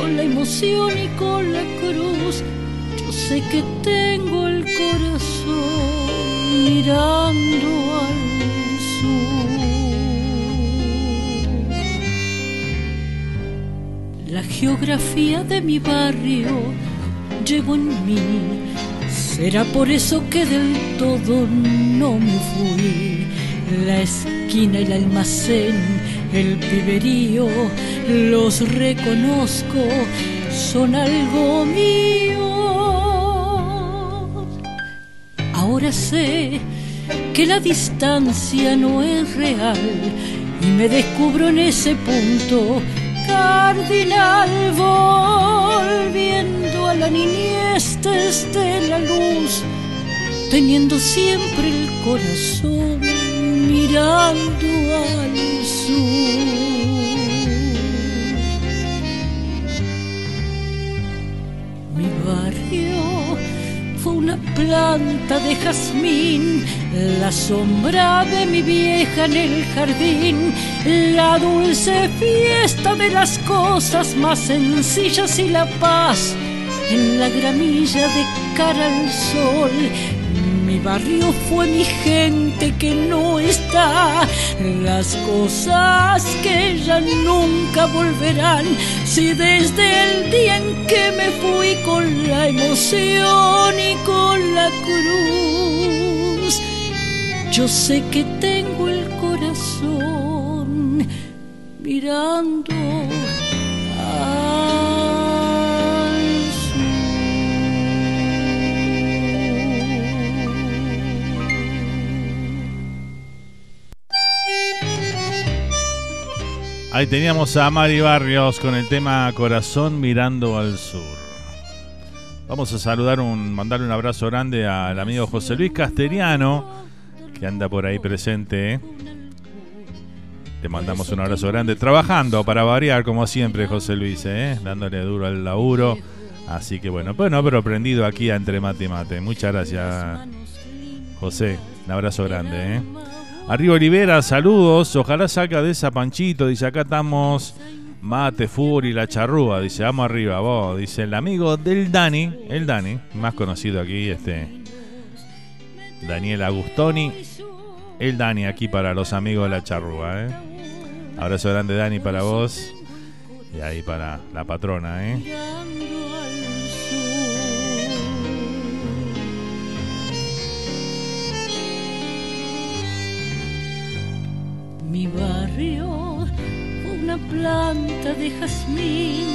[SPEAKER 25] con la emoción y con la cruz, sé que tengo el corazón mirando al sur. La geografía de mi barrio llevo en mí. Será por eso que del todo no me fui. La el almacén, el piberío, los reconozco, son algo mío. Ahora sé que la distancia no es real y me descubro en ese punto cardinal volviendo a la niñez desde la luz teniendo siempre el corazón mirando al sur. Mi barrio fue una planta de jazmín, la sombra de mi vieja en el jardín, la dulce fiesta de las cosas más sencillas y la paz en la gramilla de cara al sol barrio fue mi gente que no está, las cosas que ya nunca volverán. Si desde el día en que me fui con la emoción y con la cruz, yo sé que tengo el corazón mirando.
[SPEAKER 10] Ahí teníamos a Mari Barrios con el tema Corazón mirando al sur. Vamos a saludar, un, mandarle un abrazo grande al amigo José Luis Castellano, que anda por ahí presente. ¿eh? Te mandamos un abrazo grande, trabajando para variar como siempre José Luis, ¿eh? dándole duro al laburo. Así que bueno, bueno, pero aprendido aquí entre mate y mate. Muchas gracias, José. Un abrazo grande. ¿eh? Arriba Olivera, saludos. Ojalá saca de esa panchito. Dice, acá estamos Mate, Furi, La Charrúa. Dice, vamos arriba, vos. Dice, el amigo del Dani, el Dani, más conocido aquí, este. Daniel Agustoni. El Dani aquí para los amigos de La Charrúa, ¿eh? Abrazo grande, Dani, para vos. Y ahí para la patrona, ¿eh?
[SPEAKER 25] Barrio fue una planta de jazmín,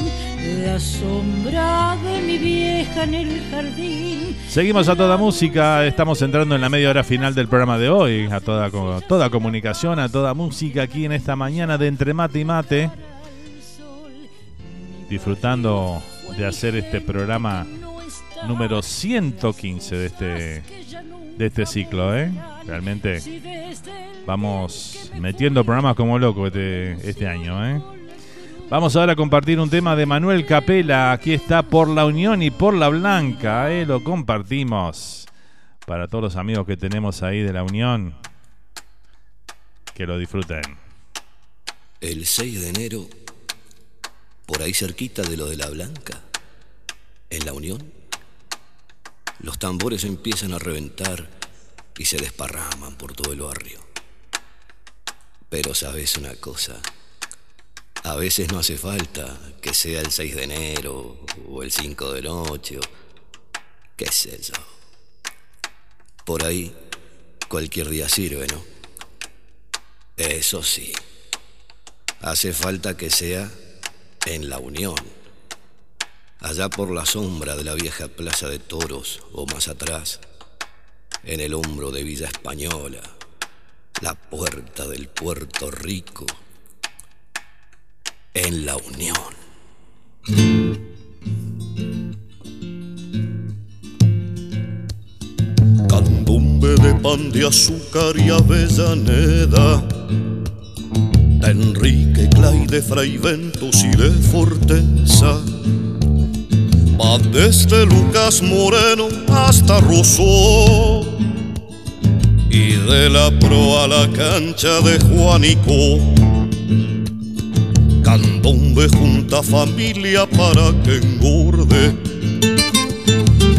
[SPEAKER 25] la sombra de mi vieja en el jardín.
[SPEAKER 10] Seguimos a toda música, estamos entrando en la media hora final del programa de hoy, a toda, toda comunicación, a toda música aquí en esta mañana de Entre Mate y Mate, disfrutando de hacer este programa número 115 de este, de este ciclo, ¿eh? Realmente Vamos metiendo programas como loco este, este año, ¿eh? Vamos ahora a compartir un tema de Manuel Capela. Aquí está por la Unión y por la Blanca. ¿eh? Lo compartimos para todos los amigos que tenemos ahí de la Unión. Que lo disfruten.
[SPEAKER 26] El 6 de enero, por ahí cerquita de lo de la Blanca, en la Unión, los tambores empiezan a reventar y se desparraman por todo el barrio. Pero sabes una cosa, a veces no hace falta que sea el 6 de enero o el 5 de noche o qué sé yo. Por ahí cualquier día sirve, ¿no? Eso sí, hace falta que sea en la Unión, allá por la sombra de la vieja Plaza de Toros o más atrás, en el hombro de Villa Española la puerta del Puerto Rico en la Unión.
[SPEAKER 27] Candombe de pan de azúcar y avellaneda, de Enrique Clay de Fray Ventos y de Forteza. Va desde Lucas Moreno hasta Rosso y de la pro a la cancha de Juanico. Candombe junta familia para que engorde.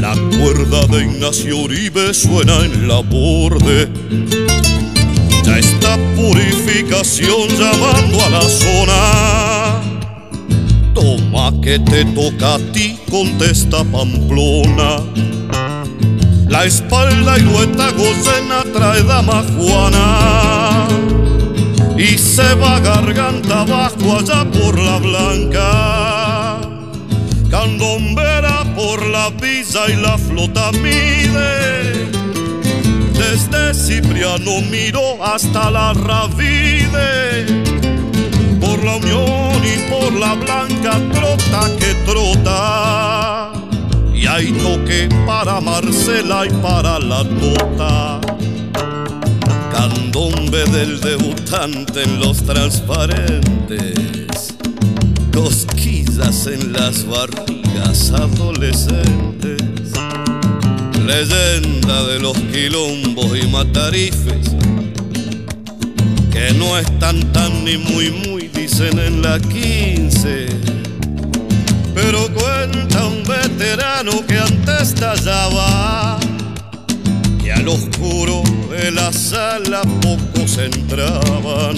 [SPEAKER 27] La cuerda de Ignacio Uribe suena en la borde. Ya está purificación llamando a la zona. Toma que te toca a ti, contesta Pamplona la espalda y lueta gocena trae dama Juana. y se va garganta abajo allá por la blanca. Candombera por la visa y la flota mide. Desde Cipriano miro hasta la Ravide. La Unión y por la Blanca trota que trota. Y hay toque para Marcela y para la Tota. Candombe del debutante en los transparentes, cosquillas en las barrigas adolescentes, leyenda de los quilombos y matarifes, que no están tan ni muy muy, dicen en la 15. Pero cuenta un veterano que antes tallaba y al oscuro de la sala pocos entraban.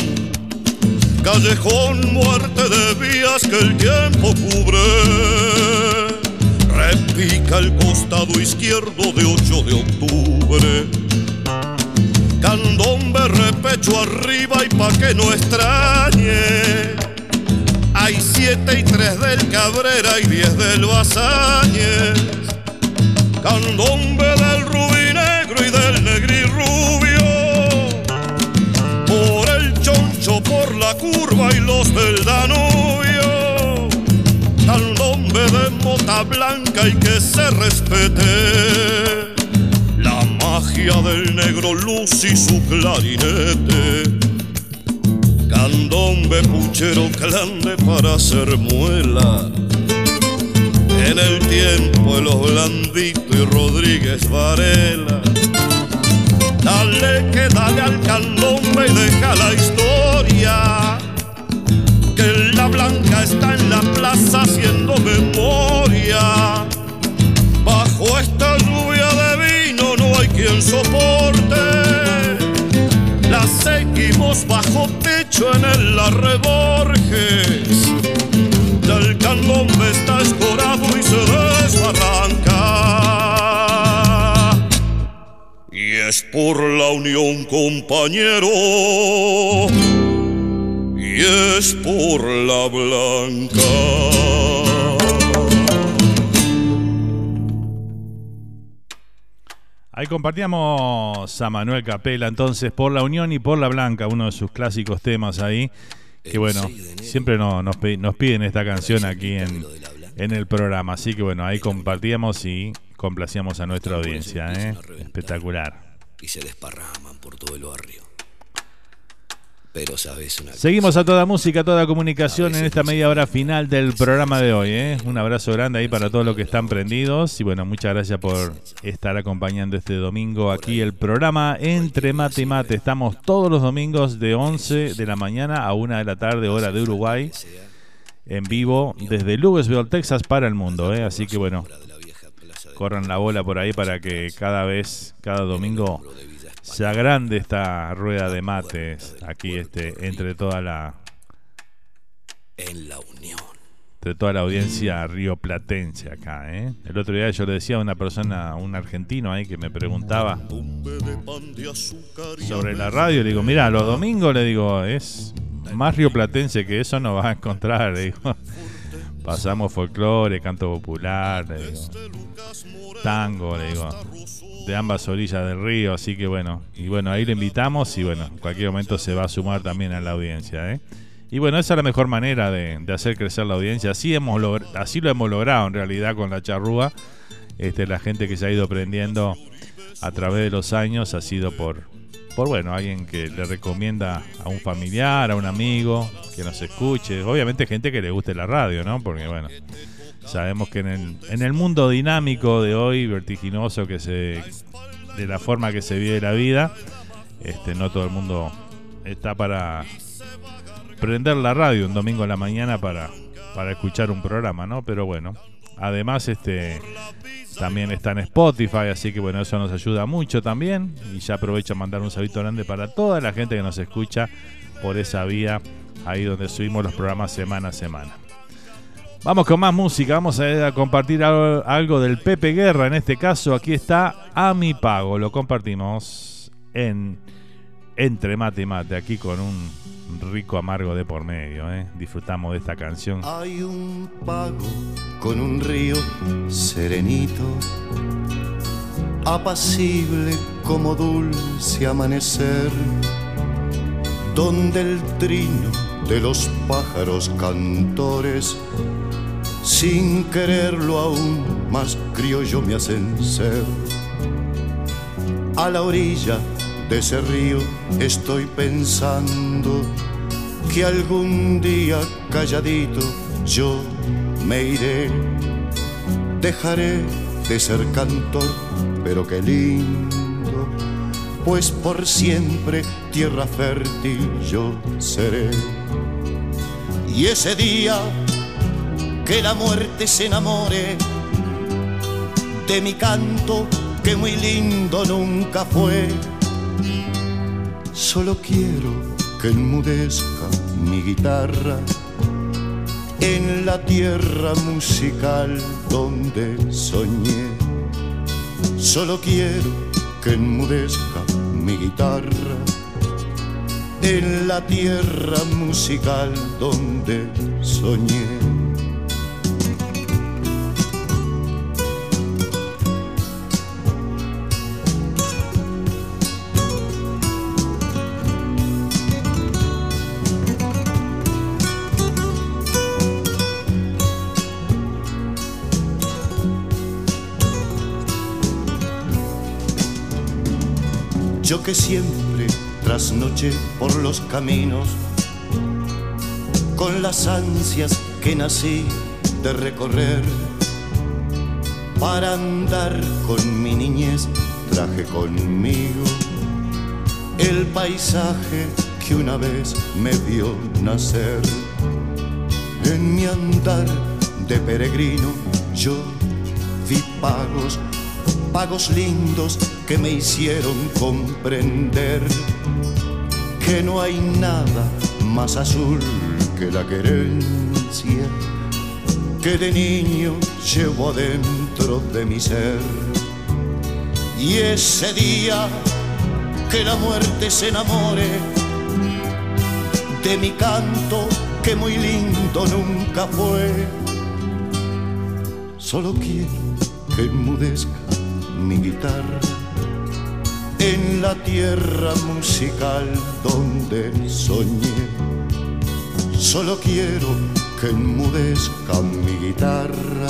[SPEAKER 27] Callejón, muerte de vías que el tiempo cubre. Repica el costado izquierdo de 8 de octubre. Candombe, repecho arriba y pa' que no extrañe. Hay siete y tres del Cabrera y diez del Basáñez. Candombe del Rubí Negro y del Negri Rubio. Por el choncho, por la curva y los del Danubio. Candombe de mota blanca y que se respete. Magia del negro luz y su clarinete. Candombe puchero clande para hacer muela. En el tiempo de los Blandito y Rodríguez Varela. Dale que dale al candombe y deja la historia. Que la blanca está en la plaza haciendo memoria. Bajo esta quien soporte. La seguimos bajo techo en el Arreborges. Ya el candombe está escorado y se desbarranca. Y es por la unión, compañero. Y es por la blanca.
[SPEAKER 10] Ahí compartíamos a Manuel Capela entonces por la Unión y por la Blanca, uno de sus clásicos temas ahí. Que bueno, siempre no- nos, nos piden esta canción aquí en, en el programa. Así que bueno, ahí compartíamos y complacíamos a nuestra audiencia. ¿eh? Espectacular.
[SPEAKER 26] Y se desparraman por todo el barrio. Pero sabes una
[SPEAKER 10] Seguimos a toda música, a toda comunicación en esta media hora final del programa de hoy. ¿eh? Un abrazo grande ahí para todos los que están prendidos. Y bueno, muchas gracias por estar acompañando este domingo aquí el programa Entre Mate y Mate. Estamos todos los domingos de 11 de la mañana a 1 de la tarde, hora de Uruguay, en vivo desde Louisville, Texas, para el mundo. ¿eh? Así que bueno, corran la bola por ahí para que cada vez, cada domingo se agrande esta rueda de mates aquí este entre toda la
[SPEAKER 26] en la unión.
[SPEAKER 10] entre toda la audiencia rioplatense acá, ¿eh? El otro día yo le decía a una persona, un argentino ahí que me preguntaba sobre la radio, le digo, mira, los domingos le digo, es más rioplatense que eso no vas a encontrar, le digo. Pasamos folclore, canto popular, le digo. Tango, le digo. De ambas orillas del río, así que bueno. Y bueno, ahí le invitamos y bueno, en cualquier momento se va a sumar también a la audiencia, ¿eh? Y bueno, esa es la mejor manera de, de hacer crecer la audiencia. Así, hemos así lo hemos logrado en realidad con la charrúa. Este, la gente que se ha ido aprendiendo a través de los años ha sido por, por bueno, alguien que le recomienda a un familiar, a un amigo que nos escuche. Obviamente gente que le guste la radio, ¿no? Porque bueno, sabemos que en el, en el mundo dinámico de hoy, vertiginoso que se de la forma que se vive la vida, este no todo el mundo está para prender la radio un domingo a la mañana para, para escuchar un programa, ¿no? Pero bueno, además este también está en Spotify, así que bueno, eso nos ayuda mucho también. Y ya aprovecho a mandar un saludo grande para toda la gente que nos escucha por esa vía, ahí donde subimos los programas semana a semana. Vamos con más música, vamos a, compartir algo, algo del Pepe Guerra, en este caso aquí está A mi pago, lo compartimos en Entre Mate y Mate, aquí con un rico amargo de por medio. ¿eh? Disfrutamos de esta canción.
[SPEAKER 16] Hay un pago con un río serenito, apacible como dulce amanecer, donde el trino de los pájaros cantores, sin quererlo aún más criollo me hacen ser. A la orilla de ese río estoy pensando que algún día calladito yo me iré. Dejaré de ser cantor, pero qué lindo, pues por siempre tierra fértil yo seré. Y ese día que la muerte se enamore de mi canto, que muy lindo nunca fue, solo quiero que enmudezca mi guitarra en la tierra musical donde soñé. Solo quiero que enmudezca mi guitarra en la tierra musical donde soñé. Yo que siempre trasnoché por los caminos con las ansias que nací de recorrer. Para andar con mi niñez traje conmigo el paisaje que una vez me vio nacer. En mi andar de peregrino yo vi pagos, pagos lindos que me hicieron comprender que no hay nada más azul que la querencia que de niño llevo adentro de mi ser. Y ese día que la muerte se enamore de mi canto que muy lindo nunca fue, solo quiero que enmudezca mi guitarra en la tierra musical donde soñé. Solo quiero que enmudezca mi guitarra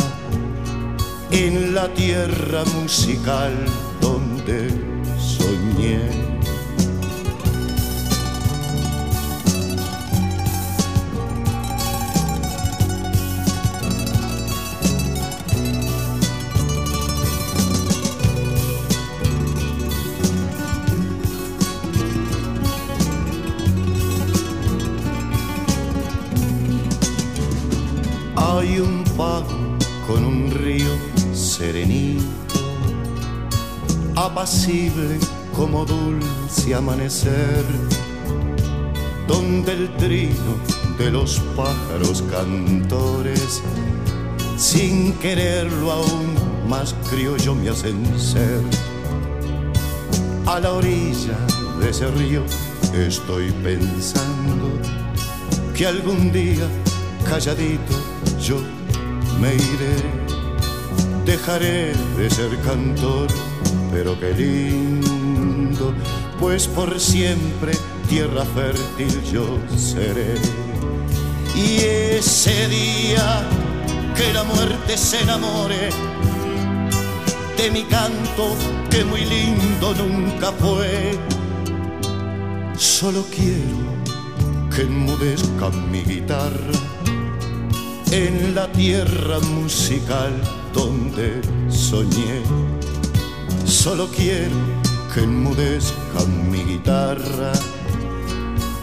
[SPEAKER 16] en la tierra musical donde soñé. Apacible como dulce amanecer, donde el trino de los pájaros cantores, sin quererlo aún más criollo me hacen ser. A la orilla de ese río estoy pensando que algún día calladito yo me iré. Dejaré de ser cantor, pero qué lindo, pues por siempre tierra fértil yo seré. Y ese día que la muerte se enamore de mi canto, que muy lindo nunca fue, solo quiero que enmudezca mi guitarra en la tierra musical donde soñé. Solo quiero que enmudezca mi guitarra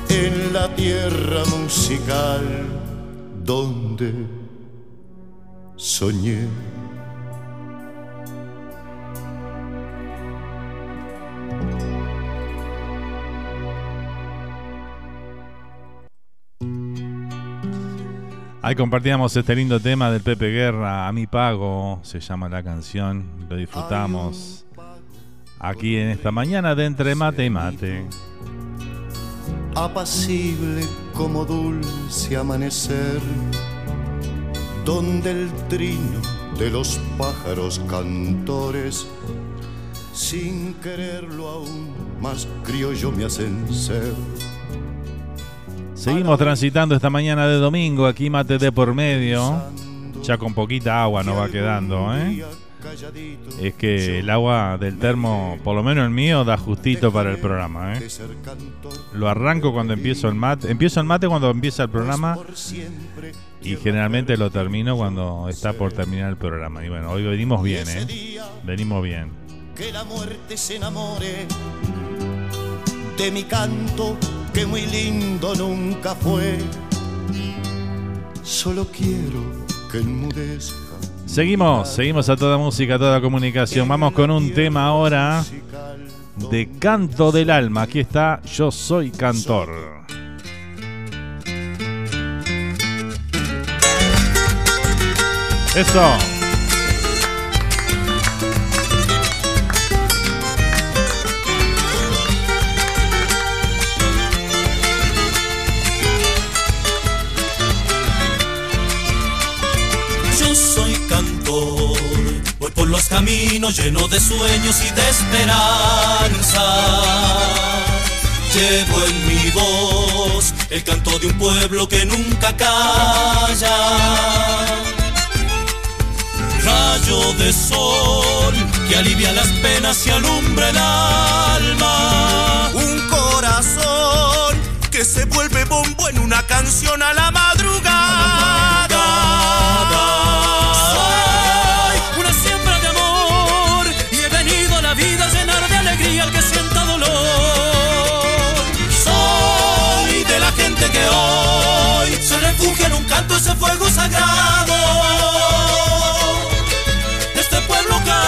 [SPEAKER 16] en la tierra musical donde soñé.
[SPEAKER 10] Ahí compartíamos este lindo tema del Pepe Guerra, A mi pago, se llama la canción, lo disfrutamos aquí en esta mañana de Entre Mate y Mate.
[SPEAKER 16] apacible como dulce amanecer, donde el trino de los pájaros cantores, sin quererlo aún más criollo me hacen ser.
[SPEAKER 10] Seguimos transitando esta mañana de domingo, aquí mate de por medio. Ya con poquita agua nos va quedando, ¿eh? Es que el agua del termo, por lo menos el mío, da justito para el programa, ¿eh? Lo arranco cuando empiezo el mate. Empiezo el mate cuando empieza el programa y generalmente lo termino cuando está por terminar el programa. Y bueno, hoy venimos bien, ¿eh? Venimos bien.
[SPEAKER 16] Que la muerte se enamore de mi canto que muy lindo nunca fue. Solo quiero que enmudezca.
[SPEAKER 10] Seguimos, seguimos a toda música, a toda comunicación. Vamos con un tema ahora de Canto del Alma. Aquí está Yo Soy Cantor. Eso.
[SPEAKER 6] Cantor, voy por los caminos llenos de sueños y de esperanza. Llevo en mi voz el canto de un pueblo que nunca calla. Rayo de sol que alivia las penas y alumbra el alma. Un corazón que se vuelve bombo en una canción a la madrugada. Canto ese fuego sagrado. De este pueblo canto.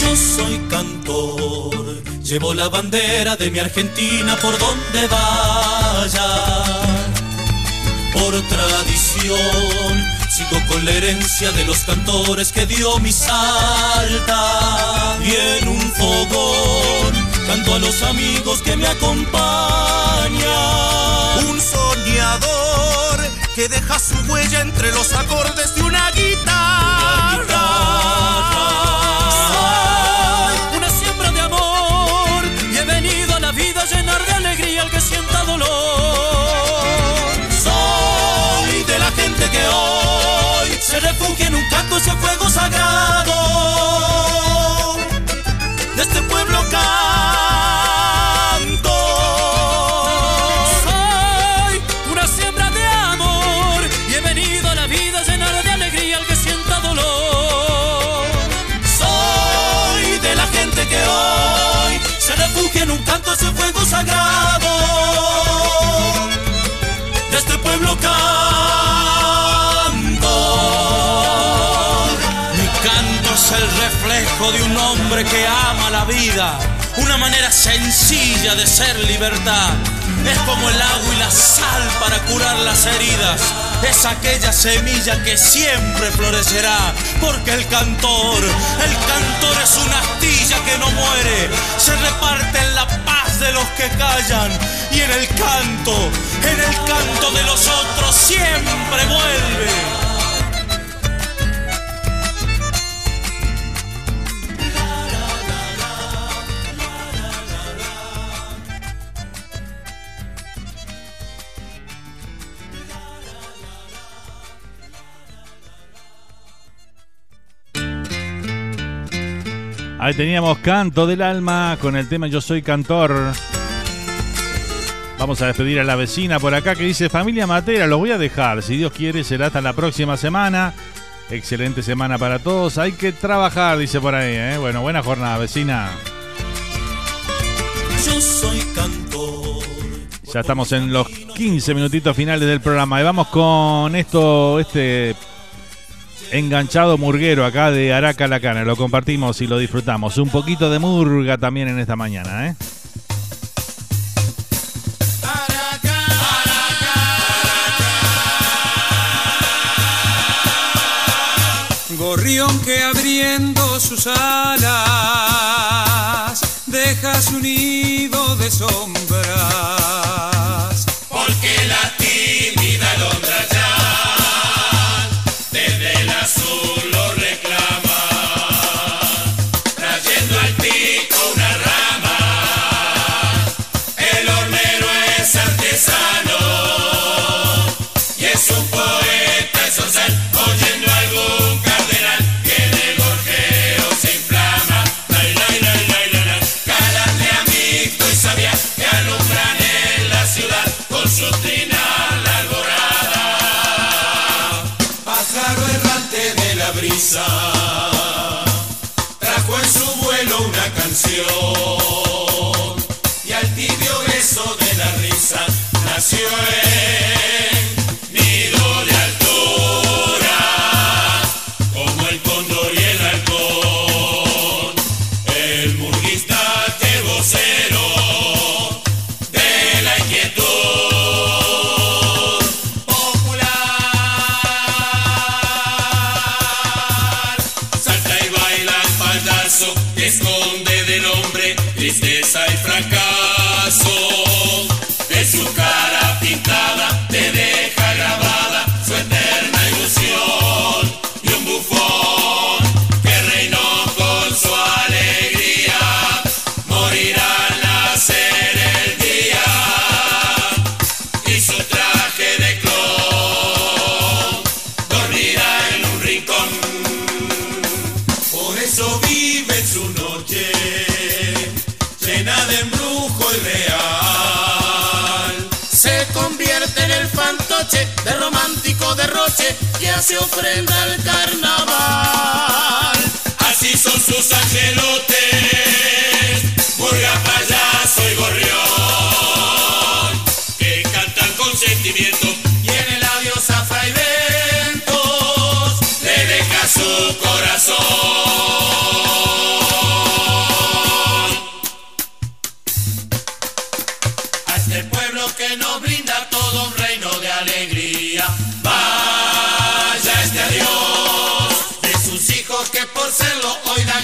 [SPEAKER 6] Yo soy cantor, llevo la bandera de mi Argentina por donde vaya. Tradición, sigo con la herencia de los cantores que dio mi salta. Y en un fogón, canto a los amigos que me acompañan. Un soñador que deja su huella entre los acordes de una guitarra. Soy una siembra de amor y he venido a la vida a llenar de alegría al que sienta dolor. Se refugia en un canto ese fuego sagrado. De este pueblo canto. Soy una siembra de amor y he venido a la vida llenar de alegría al que sienta dolor. Soy de la gente que hoy se refugia en un canto ese fuego sagrado. De un hombre que ama la vida, una manera sencilla de ser libertad. Es como el agua y la sal para curar las heridas. Es aquella semilla que siempre florecerá. Porque el cantor, el cantor es una astilla que no muere. Se reparte en la paz de los que callan. Y en el canto, en el canto de los otros siempre vuelve.
[SPEAKER 10] Ahí teníamos Canto del Alma con el tema Yo Soy Cantor. Vamos a despedir a la vecina por acá que dice familia Matera, lo voy a dejar. Si Dios quiere será hasta la próxima semana. Excelente semana para todos. Hay que trabajar, dice por ahí. ¿eh? Bueno, buena jornada, vecina.
[SPEAKER 6] Yo soy cantor.
[SPEAKER 10] Ya estamos en los 15 minutitos finales del programa. Y vamos con esto, este Enganchado murguero acá de Araca La Cana. Lo compartimos y lo disfrutamos. Un poquito de murga también en esta mañana, ¿eh?
[SPEAKER 14] Gorrión que abriendo sus alas deja su nido de sombras.
[SPEAKER 28] Porque la tierra. Y es un poeta social, oyendo algún cardenal que el gorjeo se inflama. Lai, lai, lai, lai. Galante, amigo y sabia que alumbran en la ciudad con su trinal alborada. Pájaro errante de la brisa, trajo en su vuelo una canción canciones. De romántico derroche que hace ofrenda al carnaval. Así son sus angelotes, burga, payaso y gorrión, que cantan con sentimiento y en el labio zafra y ventos le deja su corazón. Hijos que por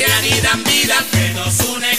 [SPEAKER 28] y dan vida, que nos une,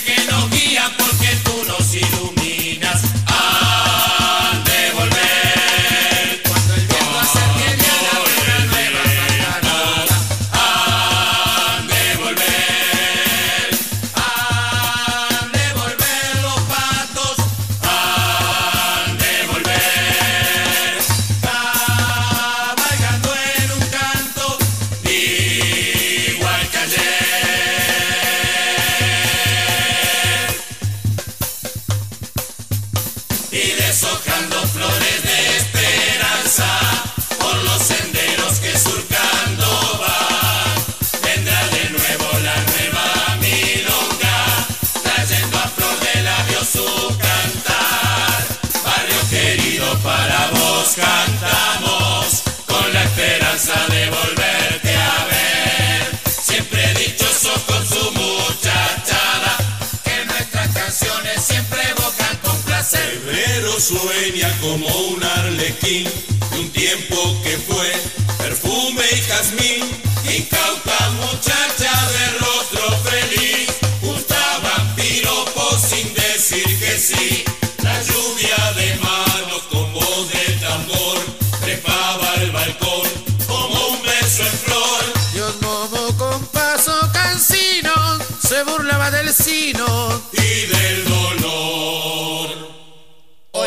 [SPEAKER 28] Incauta muchacha de rostro feliz, gustaban piropos sin decir que sí. La lluvia de manos con voz de tambor trepaba al balcón como un beso en flor.
[SPEAKER 29] Dios momo con paso cansino se burlaba del sino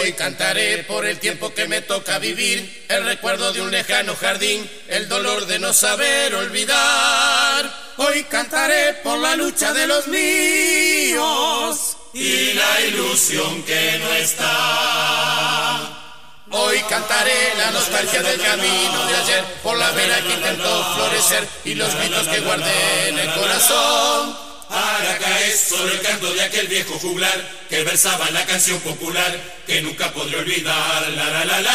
[SPEAKER 28] Hoy cantaré por el tiempo que me toca vivir, el recuerdo de un lejano jardín, el dolor de no saber olvidar. Hoy cantaré por la lucha de los míos y la ilusión que no está.
[SPEAKER 30] Hoy cantaré la nostalgia del camino de ayer, por la vera que intentó florecer y los gritos que guardé en el corazón.
[SPEAKER 22] Araca es solo el canto de aquel viejo juglar que versaba la canción popular que nunca podré olvidar. La la la la.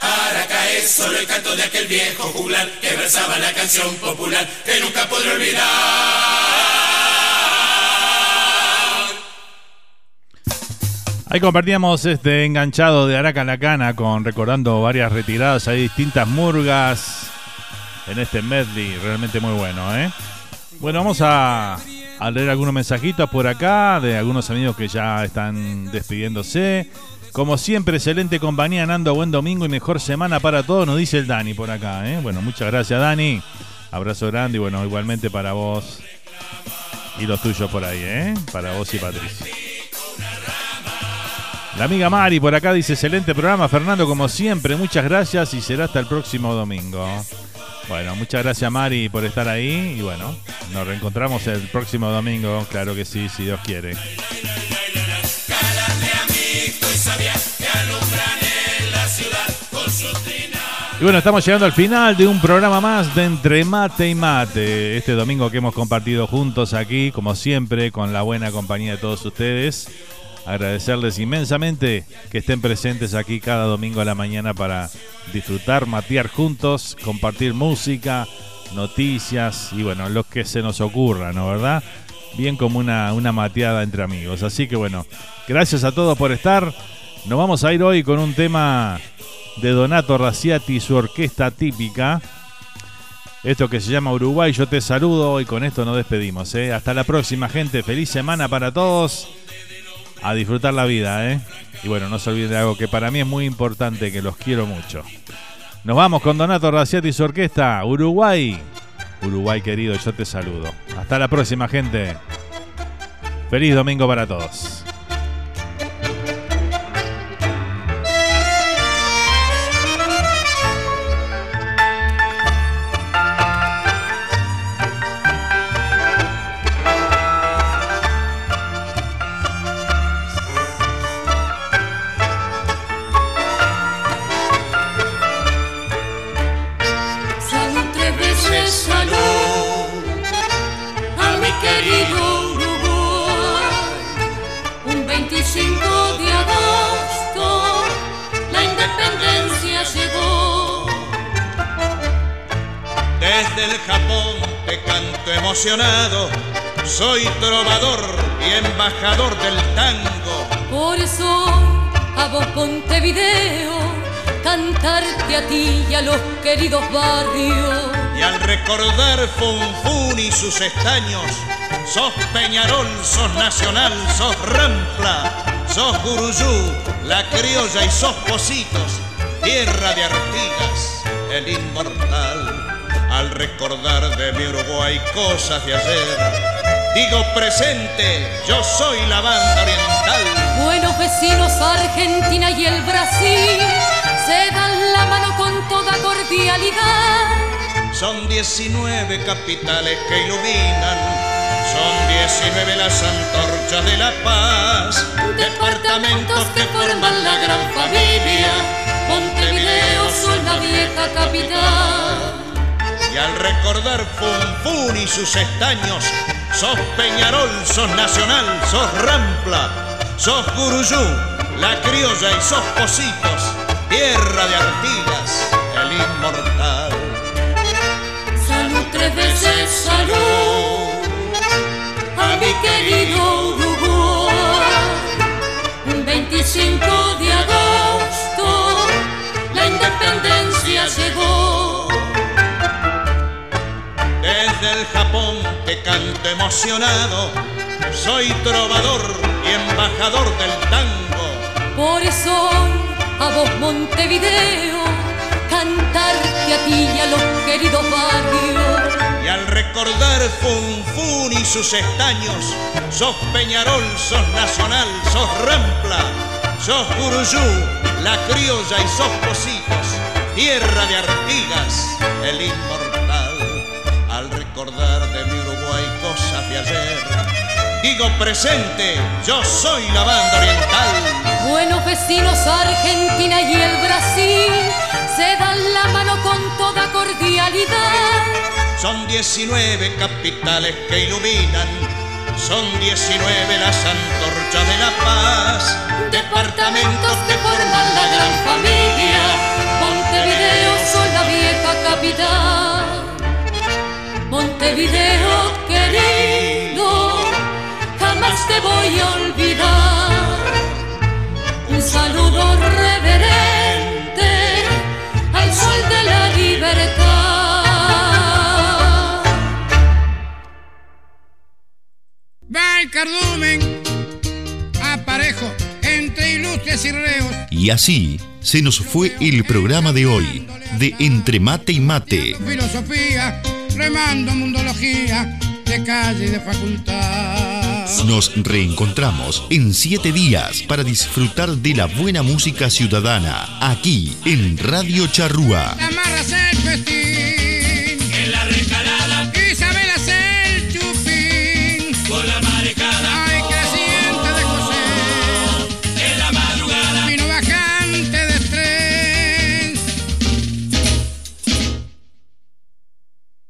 [SPEAKER 22] Araca es solo el canto de aquel viejo juglar que versaba la canción popular que nunca podré olvidar.
[SPEAKER 10] Ahí compartíamos este enganchado de Araca la Cana con recordando varias retiradas, hay distintas murgas en este medley, realmente muy bueno, ¿eh? Bueno, vamos a, a leer algunos mensajitos por acá de algunos amigos que ya están despidiéndose. Como siempre, excelente compañía, Nando, buen domingo y mejor semana para todos, nos dice el Dani por acá, ¿eh? Bueno, muchas gracias Dani, abrazo grande y bueno, igualmente para vos y los tuyos por ahí, ¿eh? Para vos y Patricia. La amiga Mari por acá dice, excelente programa, Fernando, como siempre, muchas gracias y será hasta el próximo domingo. Bueno, muchas gracias Mari por estar ahí y bueno, nos reencontramos el próximo domingo, claro que sí, si Dios quiere. Y bueno, estamos llegando al final de un programa más de Entre Mate y Mate. Este domingo que hemos compartido juntos aquí, como siempre, con la buena compañía de todos ustedes. Agradecerles inmensamente que estén presentes aquí cada domingo a la mañana para disfrutar, matear juntos, compartir música, noticias y bueno, lo que se nos ocurra, ¿no? ¿Verdad? Bien como una, una mateada entre amigos. Así que bueno, gracias a todos por estar. Nos vamos a ir hoy con un tema de Donato Raciati y su orquesta típica. Esto que se llama Uruguay, yo te saludo y con esto nos despedimos. ¿eh? Hasta la próxima gente, feliz semana para todos. A disfrutar la vida, ¿eh? Y bueno, no se olviden de algo que para mí es muy importante, que los quiero mucho. Nos vamos con Donato Raciati y su orquesta, Uruguay. Uruguay querido, yo te saludo. Hasta la próxima gente. Feliz domingo para todos.
[SPEAKER 31] Emocionado, soy trovador y embajador del tango.
[SPEAKER 5] Por eso a vos Montevideo cantarte a ti y a los queridos barrios.
[SPEAKER 31] Y al recordar Funfun y sus estaños, sos Peñarol, sos Nacional, sos Rampla, sos Guruyú, la criolla y sos Positos, tierra de Artigas, el inmortal. Al recordar de mi Uruguay cosas de ayer, digo presente, yo soy la banda oriental.
[SPEAKER 5] Buenos vecinos Argentina y el Brasil se dan la mano con toda cordialidad.
[SPEAKER 31] Son 19 capitales que iluminan, son 19 las antorchas de la paz, departamentos que forman la gran familia,
[SPEAKER 5] Montevideo son la vieja capital.
[SPEAKER 31] Y al recordar Funfun y sus estaños, sos Peñarol, sos Nacional, sos Rampla, sos Guruyú, la criolla y sos Positos, tierra de Artigas, el inmortal.
[SPEAKER 5] Salud tres veces, salud a mi querido Uruguay. Un 25 de agosto la independencia llegó.
[SPEAKER 31] Desde el Japón te canto emocionado, soy trovador y embajador del tango.
[SPEAKER 5] Por eso a vos Montevideo cantarte a ti y a los queridos barrios.
[SPEAKER 31] Y al recordar Funfun y sus estaños, sos Peñarol, sos Nacional, sos Rampla, sos Guruyú, la criolla y sos Positos, tierra de Artigas, el inmortal. Recordar de mi Uruguay cosas de ayer, digo presente, yo soy la banda oriental.
[SPEAKER 5] Buenos vecinos Argentina y el Brasil se dan la mano con toda cordialidad.
[SPEAKER 31] Son 19 capitales que iluminan, son 19 las antorchas de la paz.
[SPEAKER 5] Departamentos que forman la gran familia, Montevideo son la vieja capital. Montevideo querido, jamás te voy a olvidar. Un saludo reverente al sol de la libertad.
[SPEAKER 28] Va el cardumen, aparejo entre ilustres y reos.
[SPEAKER 1] Y así se nos fue el programa de hoy, de Entre Mate y Mate.
[SPEAKER 28] Filosofía, remando mundología, de calle y de facultad.
[SPEAKER 1] Nos reencontramos en siete días para disfrutar de la buena música ciudadana, aquí en Radio Charrúa.
[SPEAKER 28] Vestido